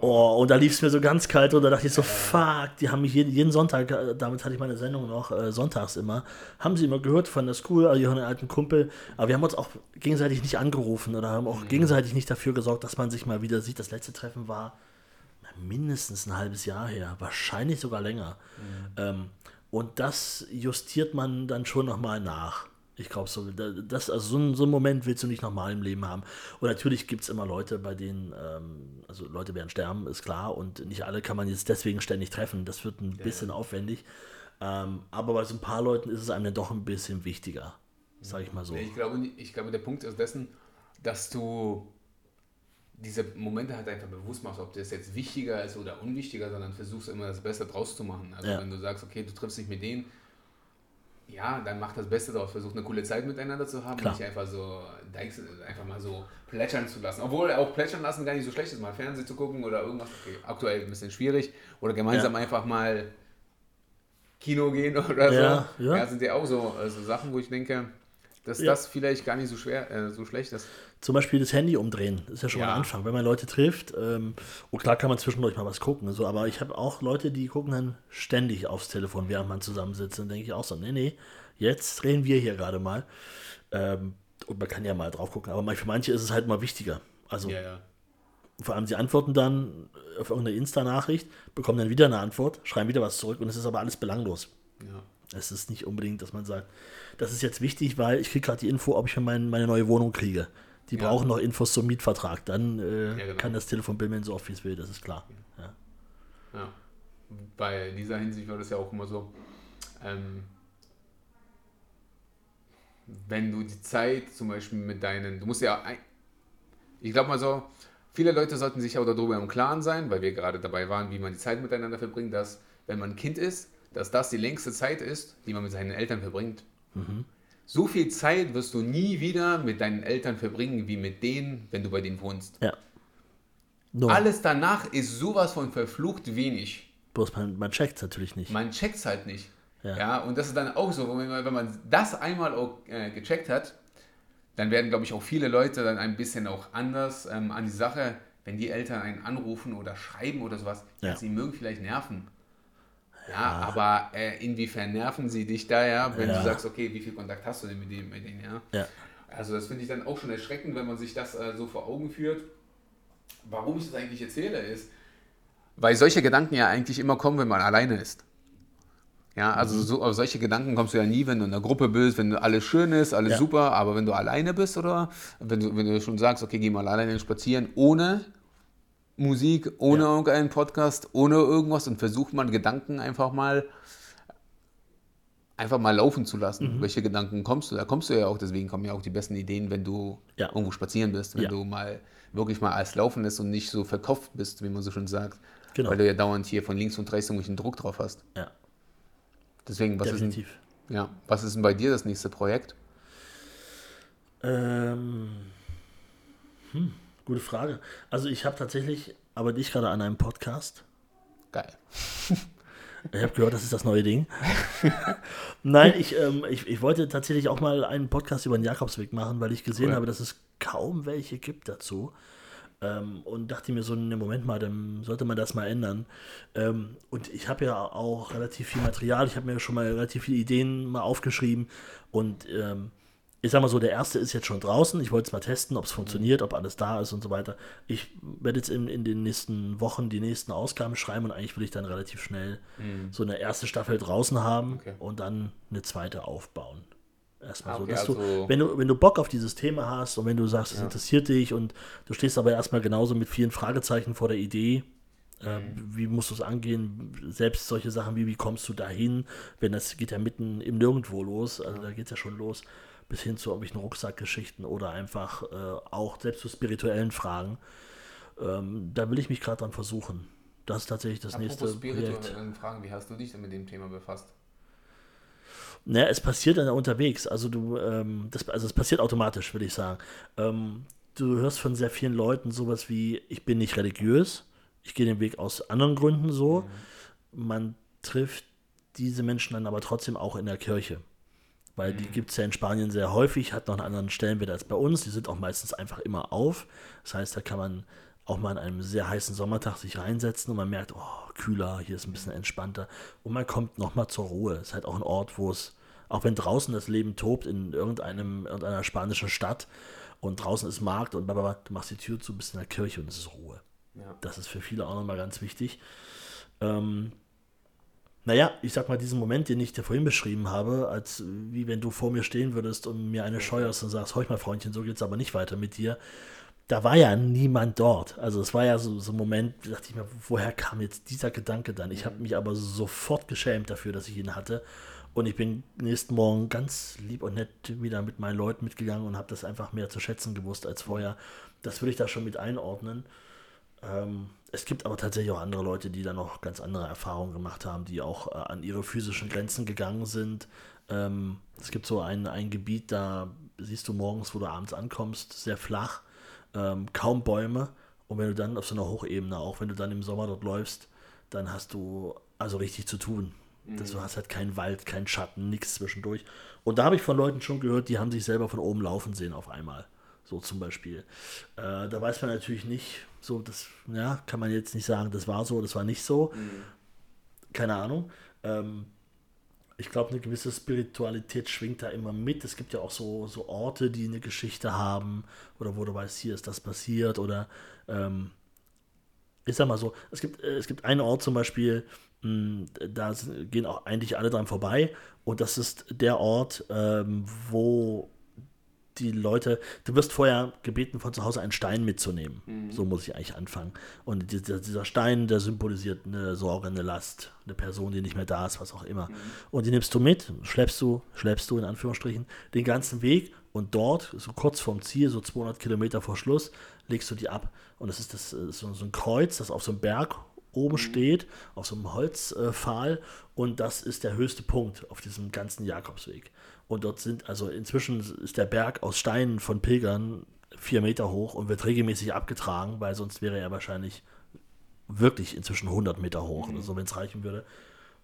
Oh, und da lief es mir so ganz kalt und da dachte ich so, fuck, die haben mich jeden, jeden Sonntag, äh, damit hatte ich meine Sendung noch, äh, sonntags immer, haben sie immer gehört von der School, also einen alten Kumpel, aber wir haben uns auch gegenseitig nicht angerufen oder haben auch mhm. gegenseitig nicht dafür gesorgt, dass man sich mal wieder sieht. Das letzte Treffen war mindestens ein halbes Jahr her, wahrscheinlich sogar länger. Mhm. Ähm, und das justiert man dann schon nochmal nach. Ich glaube so, das, also so, ein, so einen Moment willst du nicht nochmal im Leben haben. Und natürlich gibt es immer Leute, bei denen, ähm, also Leute werden sterben, ist klar. Und nicht alle kann man jetzt deswegen ständig treffen. Das wird ein ja, bisschen ja. aufwendig. Ähm, aber bei so ein paar Leuten ist es einem dann doch ein bisschen wichtiger, sage ich mal so. Ich glaube, ich glaube, der Punkt ist dessen, dass du diese Momente halt einfach bewusst machst, ob das jetzt wichtiger ist oder unwichtiger, sondern versuchst immer das Beste draus zu machen. Also ja. wenn du sagst, okay, du triffst dich mit denen, ja, dann mach das Beste daraus, versuch eine coole Zeit miteinander zu haben, Klar. nicht einfach so einfach mal so plätschern zu lassen. Obwohl auch plätschern lassen gar nicht so schlecht ist, mal Fernsehen zu gucken oder irgendwas. Okay, aktuell ein bisschen schwierig. Oder gemeinsam ja. einfach mal Kino gehen [LAUGHS] oder ja, so. Ja. ja, sind ja auch so, so also Sachen, wo ich denke, dass das vielleicht gar nicht so schwer, äh, so schlecht ist. Zum Beispiel das Handy umdrehen, ist ja schon ja. mal ein Anfang. Wenn man Leute trifft, ähm, und klar kann man zwischendurch mal was gucken, so, aber ich habe auch Leute, die gucken dann ständig aufs Telefon, während man zusammensitzt. Dann denke ich auch so, nee, nee, jetzt drehen wir hier gerade mal. Ähm, und man kann ja mal drauf gucken, aber für manche ist es halt mal wichtiger. Also ja, ja. vor allem sie antworten dann auf irgendeine Insta-Nachricht, bekommen dann wieder eine Antwort, schreiben wieder was zurück und es ist aber alles belanglos. Ja. Es ist nicht unbedingt, dass man sagt, das ist jetzt wichtig, weil ich kriege gerade die Info, ob ich mein, meine neue Wohnung kriege. Die ja. brauchen noch Infos zum Mietvertrag. Dann äh, ja, genau. kann das Telefon bimmeln, so oft wie es will, das ist klar. Ja. ja. Bei dieser Hinsicht war das ja auch immer so, ähm, wenn du die Zeit zum Beispiel mit deinen, du musst ja, ich glaube mal so, viele Leute sollten sich auch darüber im Klaren sein, weil wir gerade dabei waren, wie man die Zeit miteinander verbringt, dass wenn man ein Kind ist, dass das die längste Zeit ist, die man mit seinen Eltern verbringt. Mhm. So viel Zeit wirst du nie wieder mit deinen Eltern verbringen, wie mit denen, wenn du bei denen wohnst. Ja. No. Alles danach ist sowas von verflucht wenig. Bloß man, man checkt es natürlich nicht. Man checkt es halt nicht. Ja. ja. und das ist dann auch so, wenn man, wenn man das einmal auch, äh, gecheckt hat, dann werden, glaube ich, auch viele Leute dann ein bisschen auch anders ähm, an die Sache, wenn die Eltern einen anrufen oder schreiben oder sowas, ja. sie mögen vielleicht nerven. Ja, aber äh, inwiefern nerven sie dich da, ja, wenn du sagst, okay, wie viel Kontakt hast du denn mit, dem, mit denen, ja? ja. Also das finde ich dann auch schon erschreckend, wenn man sich das äh, so vor Augen führt. Warum ich das eigentlich erzähle, ist, weil solche Gedanken ja eigentlich immer kommen, wenn man alleine ist. Ja, also mhm. so, auf solche Gedanken kommst du ja nie, wenn du in einer Gruppe bist, wenn alles schön ist, alles ja. super, aber wenn du alleine bist oder wenn du, wenn du schon sagst, okay, geh mal alleine spazieren, ohne Musik, ohne ja. irgendeinen Podcast, ohne irgendwas und versucht man Gedanken einfach mal einfach mal laufen zu lassen. Mhm. Welche Gedanken kommst du? Da kommst du ja auch, deswegen kommen ja auch die besten Ideen, wenn du ja. irgendwo spazieren bist, wenn ja. du mal wirklich mal alles laufen lässt und nicht so verkopft bist, wie man so schon sagt. Genau. Weil du ja dauernd hier von links und rechts irgendwelchen Druck drauf hast. Ja. Deswegen, was Definitiv. ist denn, ja, was ist denn bei dir das nächste Projekt? Ähm, hm. Gute Frage. Also ich habe tatsächlich, aber nicht gerade an einem Podcast. Geil. [LAUGHS] Ich habe gehört, das ist das neue Ding. [LAUGHS] Nein, ich, ähm, ich, ich wollte tatsächlich auch mal einen Podcast über den Jakobsweg machen, weil ich gesehen cool. habe, dass es kaum welche gibt dazu. Ähm, und dachte mir so, ne, Moment mal, dann sollte man das mal ändern. Ähm, und ich habe ja auch relativ viel Material, ich habe mir schon mal relativ viele Ideen mal aufgeschrieben und ähm, ich sag mal so, der erste ist jetzt schon draußen. Ich wollte es mal testen, ob es funktioniert, ob alles da ist und so weiter. Ich werde jetzt in, in den nächsten Wochen die nächsten Ausgaben schreiben und eigentlich will ich dann relativ schnell mhm. so eine erste Staffel draußen haben okay. und dann eine zweite aufbauen. Erstmal Ah, so. okay, Dass also- du, wenn, du, wenn du Bock auf dieses Thema hast und wenn du sagst, es Ja. interessiert dich und du stehst aber erstmal genauso mit vielen Fragezeichen vor der Idee, äh, Mhm. wie musst du es angehen? Selbst solche Sachen wie, wie kommst du dahin? Wenn das geht ja mitten im Nirgendwo los, also da geht es ja schon los, bis hin zu irgendwelchen Rucksackgeschichten oder einfach äh, auch selbst zu spirituellen Fragen. Ähm, da will ich mich gerade dran versuchen. Das ist tatsächlich das nächste Projekt. spirituelle Fragen, wie hast du dich denn mit dem Thema befasst? Naja, es passiert dann unterwegs. Also du, ähm, das, also es passiert automatisch, würde ich sagen. Ähm, du hörst von sehr vielen Leuten sowas wie, ich bin nicht religiös, ich gehe den Weg aus anderen Gründen so. Man trifft diese Menschen dann aber trotzdem auch in der Kirche. Weil die gibt es ja in Spanien sehr häufig, hat noch einen anderen Stellenwert als bei uns. Die sind auch meistens einfach immer auf. Das heißt, da kann man auch mal an einem sehr heißen Sommertag sich reinsetzen und man merkt, oh, kühler, hier ist ein bisschen entspannter. Und man kommt nochmal zur Ruhe. Es ist halt auch ein Ort, wo es, auch wenn draußen das Leben tobt in irgendeinem, irgendeiner spanischen Stadt und draußen ist Markt und blablabla, du machst die Tür zu, bist in der Kirche und es ist Ruhe. Ja. Das ist für viele auch nochmal ganz wichtig. Ähm, naja, ich sag mal, diesen Moment, den ich dir vorhin beschrieben habe, als wie wenn du vor mir stehen würdest und mir eine scheuerst und sagst, horch mal, Freundchen, so geht's aber nicht weiter mit dir. Da war ja niemand dort. Also es war ja so, so ein Moment, da dachte ich mir, woher kam jetzt dieser Gedanke dann? Ich habe mich aber sofort geschämt dafür, dass ich ihn hatte. Und ich bin nächsten Morgen ganz lieb und nett wieder mit meinen Leuten mitgegangen und habe das einfach mehr zu schätzen gewusst als vorher. Das würde ich da schon mit einordnen. Ähm, es gibt aber tatsächlich auch andere Leute, die da noch ganz andere Erfahrungen gemacht haben, die auch äh, an ihre physischen Grenzen gegangen sind. Ähm, es gibt so ein, ein Gebiet, da siehst du morgens, wo du abends ankommst, sehr flach, ähm, kaum Bäume. Und wenn du dann auf so einer Hochebene, auch wenn du dann im Sommer dort läufst, dann hast du also richtig zu tun. Das, du hast halt keinen Wald, keinen Schatten, nichts zwischendurch. Und da habe ich von Leuten schon gehört, die haben sich selber von oben laufen sehen auf einmal. So zum Beispiel. Äh, da weiß man natürlich nicht, so das, ja, kann man jetzt nicht sagen, das war so, das war nicht so. Keine Ahnung. Ähm, ich glaube, eine gewisse Spiritualität schwingt da immer mit. Es gibt ja auch so, so Orte, die eine Geschichte haben oder wo du weißt, hier ist das passiert oder ähm, ich sag mal so, es gibt, äh, es gibt einen Ort zum Beispiel, mh, da gehen auch eigentlich alle dran vorbei und das ist der Ort, ähm, wo die Leute, du wirst vorher gebeten, von zu Hause einen Stein mitzunehmen. So muss ich eigentlich anfangen. Und dieser, dieser Stein, der symbolisiert eine Sorge, eine Last, eine Person, die nicht mehr da ist, was auch immer. Und die nimmst du mit, schleppst du, schleppst du in Anführungsstrichen den ganzen Weg und dort, so kurz vorm Ziel, so 200 Kilometer vor Schluss, legst du die ab. Und das ist, das, äh, so, so ein Kreuz, das auf so einem Berg oben steht, auf so einem Holzpfahl. und das ist der höchste Punkt auf diesem ganzen Jakobsweg. Und dort sind, also inzwischen ist der Berg aus Steinen von Pilgern vier Meter hoch und wird regelmäßig abgetragen, weil sonst wäre er wahrscheinlich wirklich inzwischen 100 Meter hoch oder so, wenn es reichen würde.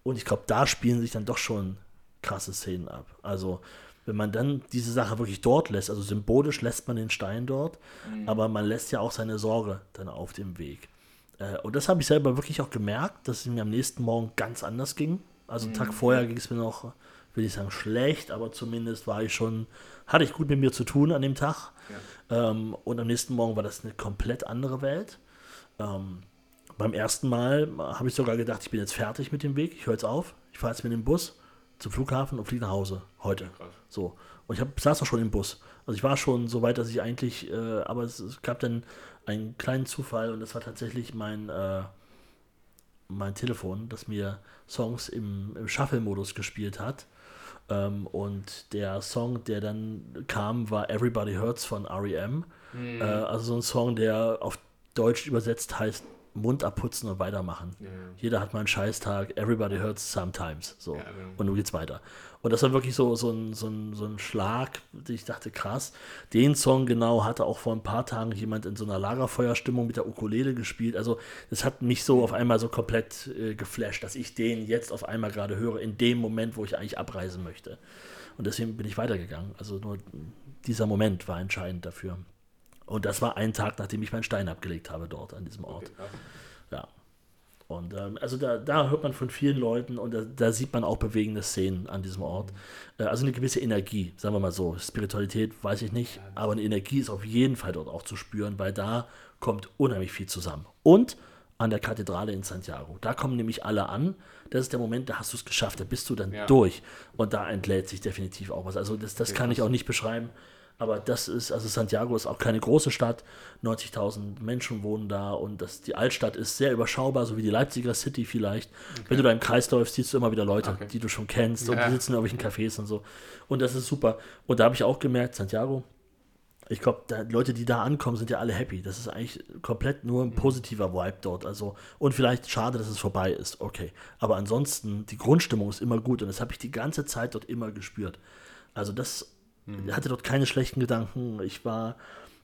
Und ich glaube, da spielen sich dann doch schon krasse Szenen ab. Also, wenn man dann diese Sache wirklich dort lässt, also symbolisch lässt man den Stein dort, aber man lässt ja auch seine Sorge dann auf dem Weg. Äh, und das habe ich selber wirklich auch gemerkt, dass es mir am nächsten Morgen ganz anders ging. Also einen Tag vorher ging es mir noch, will ich sagen, schlecht, aber zumindest war ich schon, hatte ich gut mit mir zu tun an dem Tag. Ähm, und am nächsten Morgen war das eine komplett andere Welt. Ähm, beim ersten Mal habe ich sogar gedacht, ich bin jetzt fertig mit dem Weg, ich höre jetzt auf, ich fahre jetzt mit dem Bus zum Flughafen und fliege nach Hause heute. Krass. So. Und ich hab, saß auch schon im Bus. Also ich war schon so weit, dass ich eigentlich, äh, aber es, es gab dann einen kleinen Zufall und das war tatsächlich mein, äh, mein Telefon, das mir Songs im, im Shuffle-Modus gespielt hat. Ähm, und der Song, der dann kam, war Everybody Hurts von REM. Mhm. Äh, also so ein Song, der auf Deutsch übersetzt heißt Mund abputzen und weitermachen. Ja. Jeder hat mal einen Scheißtag, everybody hurts sometimes. So. Ja, genau. Und nun geht's weiter. Und das war wirklich so, so, ein, so, ein, so ein Schlag, den ich dachte, krass. Den Song genau hatte auch vor ein paar Tagen jemand in so einer Lagerfeuerstimmung mit der Ukulele gespielt. Also das hat mich so auf einmal so komplett äh, geflasht, dass ich den jetzt auf einmal gerade höre, in dem Moment, wo ich eigentlich abreisen möchte. Und deswegen bin ich weitergegangen. Also nur dieser Moment war entscheidend dafür. Und das war ein Tag, nachdem ich meinen Stein abgelegt habe dort an diesem Ort. Okay. Ja. Und ähm, also da, da hört man von vielen Leuten und da, da sieht man auch bewegende Szenen an diesem Ort. Äh, also eine gewisse Energie, sagen wir mal so. Spiritualität weiß ich nicht, aber eine Energie ist auf jeden Fall dort auch zu spüren, weil da kommt unheimlich viel zusammen. Und an der Kathedrale in Santiago. Da kommen nämlich alle an. Das ist der Moment, da hast du es geschafft, da bist du dann Ja. durch. Und da entlädt sich definitiv auch was. Also das, das Okay, kann ich auch nicht beschreiben. Aber das ist, also Santiago ist auch keine große Stadt. 90.000 Menschen wohnen da und das, die Altstadt ist sehr überschaubar, so wie die Leipziger City vielleicht. Wenn du da im Kreis läufst, siehst du immer wieder Leute, Okay. die du schon kennst und Ja. die sitzen in irgendwelchen Cafés und so. Und das ist super. Und da habe ich auch gemerkt, Santiago, ich glaube, Leute, die da ankommen, sind ja alle happy. Das ist eigentlich komplett nur ein Mhm. positiver Vibe dort. Also, und vielleicht schade, dass es vorbei ist. Okay. Aber ansonsten, die Grundstimmung ist immer gut und das habe ich die ganze Zeit dort immer gespürt. Also, das Mhm. hatte dort keine schlechten Gedanken. Ich war,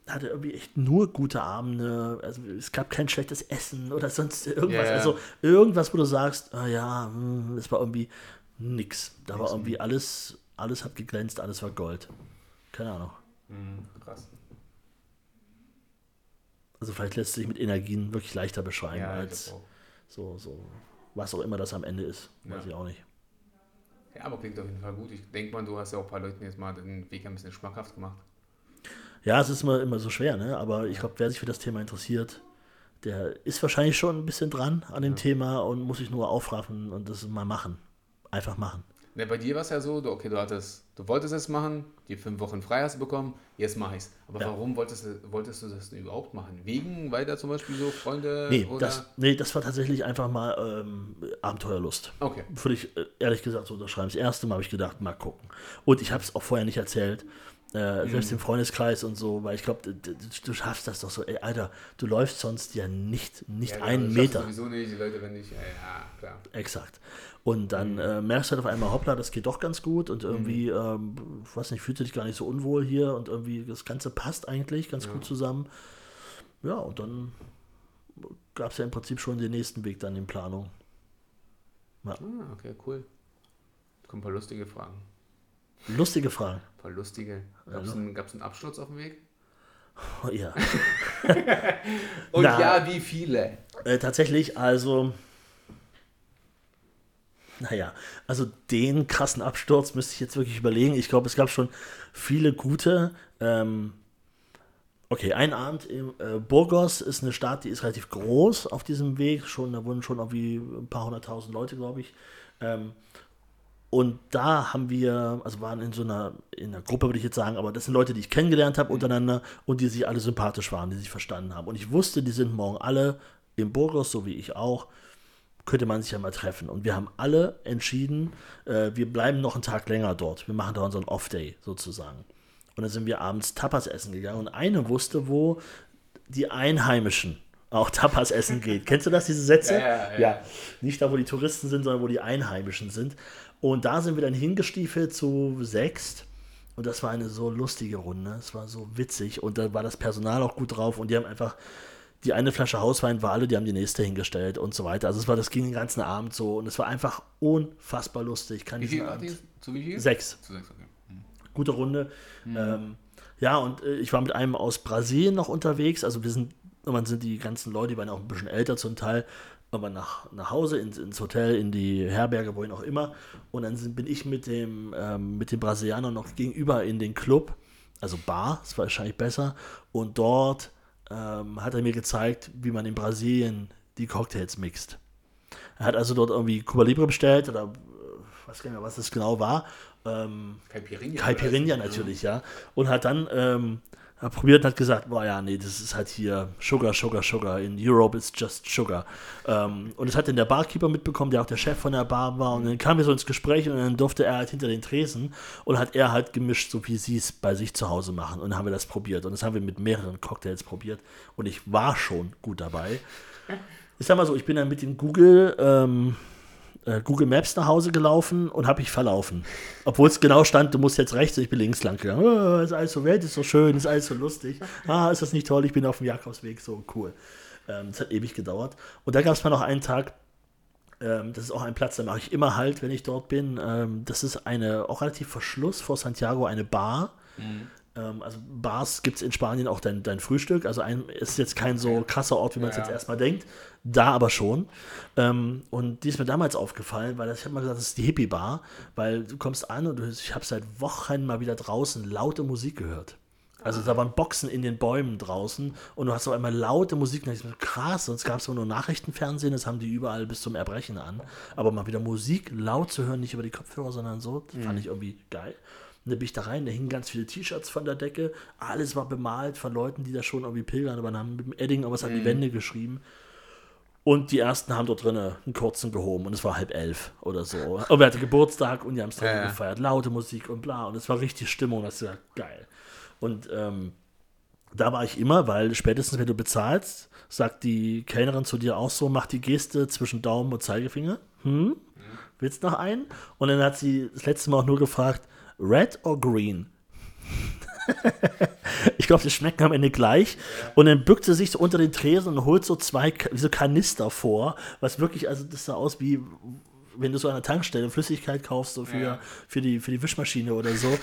hatte irgendwie echt nur gute Abende. Also, es gab kein schlechtes Essen oder sonst irgendwas. Ja. Also, irgendwas, wo du sagst, ah ja, hm, es war irgendwie nix. Da war Nix, irgendwie alles, alles hat geglänzt, alles war Gold. Keine Ahnung. Mhm, krass. Also vielleicht lässt sich mit Energien wirklich leichter beschreiben Ja, als so, so, was auch immer das am Ende ist. Weiß Ja. ich auch nicht. Ja, aber klingt auf jeden Fall gut. Ich denke mal, du hast ja auch ein paar Leuten jetzt mal den Weg ein bisschen schmackhaft gemacht. Ja, es ist immer, immer so schwer, ne? aber ich glaube, wer sich für das Thema interessiert, der ist wahrscheinlich schon ein bisschen dran an dem Thema und muss sich nur aufraffen und das mal machen. Einfach machen. Ne, bei dir war es ja so, du, okay, du hattest, du wolltest es machen, die fünf Wochen frei hast du bekommen, jetzt mache ich's. Aber Ja. warum wolltest du, wolltest du das denn überhaupt machen? Wegen, weil da zum Beispiel so Freunde Nee, oder? das, nee, das war tatsächlich einfach mal ähm, Abenteuerlust. Okay. Würde ich äh, ehrlich gesagt so unterschreiben. Das erste Mal habe ich gedacht, mal gucken. Und ich habe es auch vorher nicht erzählt. Äh, Mhm. Selbst im Freundeskreis und so, weil ich glaube, du, du schaffst das doch so. Ey, Alter, du läufst sonst ja nicht, nicht Ja, einen das Meter. du Sowieso nicht, die Leute, wenn nicht, ja, ja klar. Exakt. Und dann Mhm. äh, merkst du halt auf einmal, hoppla, das geht doch ganz gut und irgendwie, ähm, ich weiß nicht, fühlt sich gar nicht so unwohl hier und irgendwie das Ganze passt eigentlich ganz gut zusammen. Ja, und dann gab es ja im Prinzip schon den nächsten Weg dann in Planung. Ah, okay, cool. Kommen ein paar lustige Fragen. Lustige Fragen. Ein paar lustige. Gab es einen, einen Absturz auf dem Weg? Oh, ja. [LAUGHS] Und Na. ja, wie viele? Äh, tatsächlich, also. Naja, also den krassen Absturz müsste ich jetzt wirklich überlegen. Ich glaube, es gab schon viele gute. Ähm, okay, ein Abend in äh, Burgos ist eine Stadt, die ist relativ groß auf diesem Weg. Schon, da wurden schon irgendwie ein paar hunderttausend Leute, glaube ich. Ähm, und da haben wir, also waren in so einer, in einer Gruppe, würde ich jetzt sagen, aber das sind Leute, die ich kennengelernt habe untereinander und die sich alle sympathisch waren, die sich verstanden haben. Und ich wusste, die sind morgen alle in Burgos, so wie ich auch, könnte man sich ja mal treffen. Und wir haben alle entschieden, äh, wir bleiben noch einen Tag länger dort. Wir machen da unseren Off-Day sozusagen. Und dann sind wir abends Tapas essen gegangen und eine wusste, wo die Einheimischen auch Tapas essen geht. [LAUGHS] Kennst du das, diese Sätze? Ja, ja, ja. Nicht da, wo die Touristen sind, sondern wo die Einheimischen sind. Und da sind wir dann hingestiefelt zu sechst. Und das war eine so lustige Runde. Es war so witzig. Und da war das Personal auch gut drauf. Und die haben einfach, die eine Flasche Hauswein war alle, die haben die nächste hingestellt und so weiter. Also es war, das ging den ganzen Abend so. Und es war einfach unfassbar lustig. Kann Wie viel Abend- ihr? Zu wie viel? Sechs Zu sechs, okay. gute Runde. Ähm, ja, und äh, ich war mit einem aus Brasilien noch unterwegs. Also wir sind, irgendwann sind die ganzen Leute, die waren auch ein bisschen älter zum Teil, aber nach, nach Hause, ins, ins Hotel, in die Herberge, wohin auch immer. Und dann sind, bin ich mit dem, ähm, mit dem Brasilianer noch gegenüber in den Club, also Bar, ist wahrscheinlich besser. Und dort ähm, hat er mir gezeigt, wie man in Brasilien die Cocktails mixt. Er hat also dort irgendwie Cuba Libre bestellt oder äh, weiß gar nicht mehr, was das genau war. Ähm, Caipirinha. Caipirinha natürlich, ja. Und hat dann ähm, hat probiert und hat gesagt, boah ja, nee, das ist halt hier Sugar, Sugar, Sugar. In Europe it's just Sugar. Ähm, und das hat dann der Barkeeper mitbekommen, der auch der Chef von der Bar war. Und dann kamen wir so ins Gespräch und dann durfte er halt hinter den Tresen und hat er halt gemischt, so wie sie es bei sich zu Hause machen. Und dann haben wir das probiert. Und das haben wir mit mehreren Cocktails probiert. Und ich war schon gut dabei. Ich sag mal so, ich bin dann mit dem Google, ähm, äh, Google Maps nach Hause gelaufen und habe mich verlaufen. Obwohl es genau stand, du musst jetzt rechts und ich bin links lang gegangen. Oh, ist alles so welt, ist so schön, ist alles so lustig. Ah, ist das nicht toll? Ich bin auf dem Jakobsweg, so cool. Ähm, das hat ewig gedauert. Und da gab es mal noch einen Tag, ähm, das ist auch ein Platz, da mache ich immer halt, wenn ich dort bin. Ähm, das ist eine, auch relativ Verschluss vor Santiago, eine Bar. Ähm, also Bars gibt es in Spanien auch dein, dein Frühstück. Also ein, ist jetzt kein so krasser Ort, wie man es Ja. jetzt erstmal denkt. Da aber schon. Ähm, und die ist mir damals aufgefallen, weil das, ich habe mal gesagt, das ist die Hippie-Bar, weil du kommst an und du, ich habe seit Wochen mal wieder draußen laute Musik gehört. Also da waren Boxen in den Bäumen draußen und du hast auf einmal laute Musik. Und ich so, krass, sonst gab es immer nur Nachrichtenfernsehen, das haben die überall bis zum Erbrechen an. Aber mal wieder Musik laut zu hören, nicht über die Kopfhörer, sondern so, das fand ich irgendwie geil. Und dann bin ich da rein, da hingen ganz viele T-Shirts von der Decke, alles war bemalt von Leuten, die da schon irgendwie pilgern, aber haben mit dem Edding irgendwas an die Wände geschrieben. Und die ersten haben dort drinnen einen kurzen gehoben und es war halb elf oder so. Und wir hatten Geburtstag und die haben es drinnen Ja, ja. gefeiert, laute Musik und bla. Und es war richtig Stimmung, das war geil. Und ähm, da war ich immer, weil spätestens wenn du bezahlst, sagt die Kellnerin zu dir auch so, mach die Geste zwischen Daumen und Zeigefinger. Hm? Willst noch einen? Und dann hat sie das letzte Mal auch nur gefragt, red or green? [LAUGHS] ich glaube, die schmecken am Ende gleich. Und dann bückt sie sich so unter den Tresen und holt so zwei so Kanister vor, was wirklich, also das sah aus wie, wenn du so an der Tankstelle Flüssigkeit kaufst, so für, Ja. für, die, für die Wischmaschine oder so.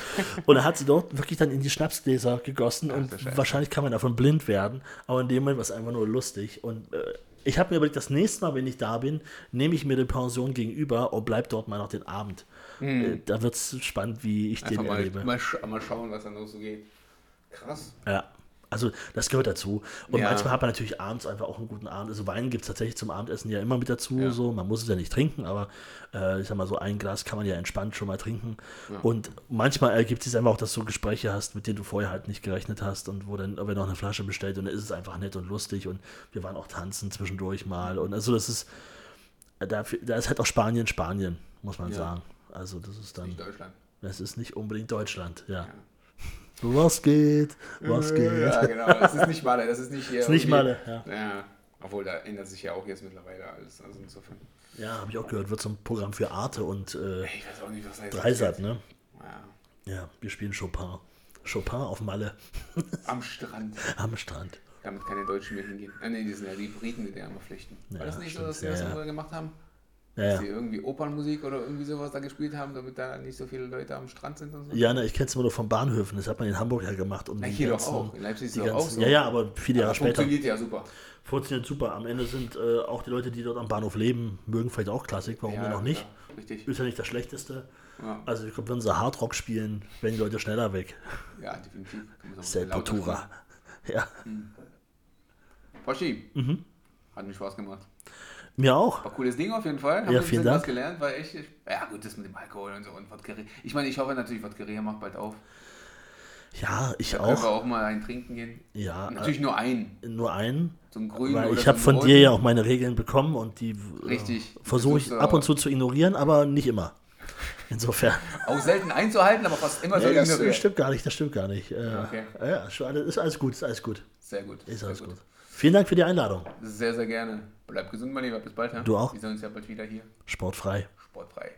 Und dann hat sie dort wirklich dann in die Schnapsgläser gegossen und du Scheiße. wahrscheinlich kann man davon blind werden. Aber in dem Moment war es einfach nur lustig. Und äh, ich habe mir überlegt, das nächste Mal, wenn ich da bin, nehme ich mir die Pension gegenüber und bleib dort mal noch den Abend. Äh, da wird es spannend, wie ich. Einfach den mal, erlebe. mal, sch mal schauen, was da noch so geht. Krass. Ja, also das gehört dazu. Und Ja. manchmal hat man natürlich abends einfach auch einen guten Abend. Also Wein gibt es tatsächlich zum Abendessen ja immer mit dazu. Ja. So. Man muss es ja nicht trinken, aber äh, ich sag mal, so ein Glas kann man ja entspannt schon mal trinken. Und manchmal ergibt es sich einfach auch, dass du Gespräche hast, mit denen du vorher halt nicht gerechnet hast und wo dann irgendwer noch eine Flasche bestellt und dann ist es einfach nett und lustig und wir waren auch tanzen zwischendurch mal. Und also das ist, da, da ist halt auch Spanien Spanien, muss man Ja. sagen. Also das ist dann, Nicht Deutschland. das ist nicht unbedingt Deutschland, ja. Was geht? Was geht? Ja, genau. Das ist nicht Malle. Das ist nicht hier. Ist nicht Malle, ja. Ja. Obwohl, da ändert sich ja auch jetzt mittlerweile alles. Also insofern. Ja, habe ich auch gehört, wird zum Programm für Arte und äh, Ich weiß auch nicht, was da jetzt Dreisat, ne? Ja. Ja, wir spielen Chopin. Chopin auf Malle [LAUGHS] Am Strand. am Strand. Damit keine Deutschen mehr hingehen. Ah, nee, die sind ja die Briten, die da immer flechten. War Ja, das nicht so, dass sie Ja, das ja. immer gemacht haben? Ja, Dass sie irgendwie Opernmusik oder irgendwie sowas da gespielt haben, damit da nicht so viele Leute am Strand sind und so? Ja, ne, ich kenne es immer nur von Bahnhöfen. Das hat man in Hamburg ja gemacht. Um die hier doch ganzen- auch. In Leipzig ist die doch auch so. Ja, ja, aber viele Jahre Aber später. Funktioniert ja super. Funktioniert super. Am Ende sind äh, auch die Leute, die dort am Bahnhof leben, mögen vielleicht auch Klassik. Warum ja, denn noch nicht? Ja, richtig. Ist ja nicht das Schlechteste. Ja, Also, ich glaube, wenn sie Hardrock spielen, werden die Leute schneller weg. ja definitiv. Sepultura. Ja, Poschi, Mhm. hat mir Spaß gemacht. Mir auch. War cooles Ding auf jeden Fall. Haben Ja, vielen Dank. was gelernt, war echt. Ja, gut, das mit dem Alkohol und so und Wodkeria. Ich meine, ich hoffe natürlich, Wodkeria macht bald auf. Ja, ich Da können wir auch. auch mal einen trinken gehen. Ja, Natürlich nur einen. äh, nur einen. So einen grünen Weil ich so habe von roten. dir ja auch meine Regeln bekommen und die äh, versuche ich ab und zu zu ignorieren, aber nicht immer. Insofern. Auch selten einzuhalten, aber fast immer so Nee, das ignoriert. stimmt gar nicht, das stimmt gar nicht. Äh, Okay. Ja, ist alles gut, ist alles gut. Sehr gut. Ist alles gut. Vielen Dank für die Einladung. Sehr, sehr gerne. Bleib gesund, mein Lieber. Bis bald. Ja? Du auch. Wir sehen uns ja bald wieder hier. Sportfrei. Sportfrei.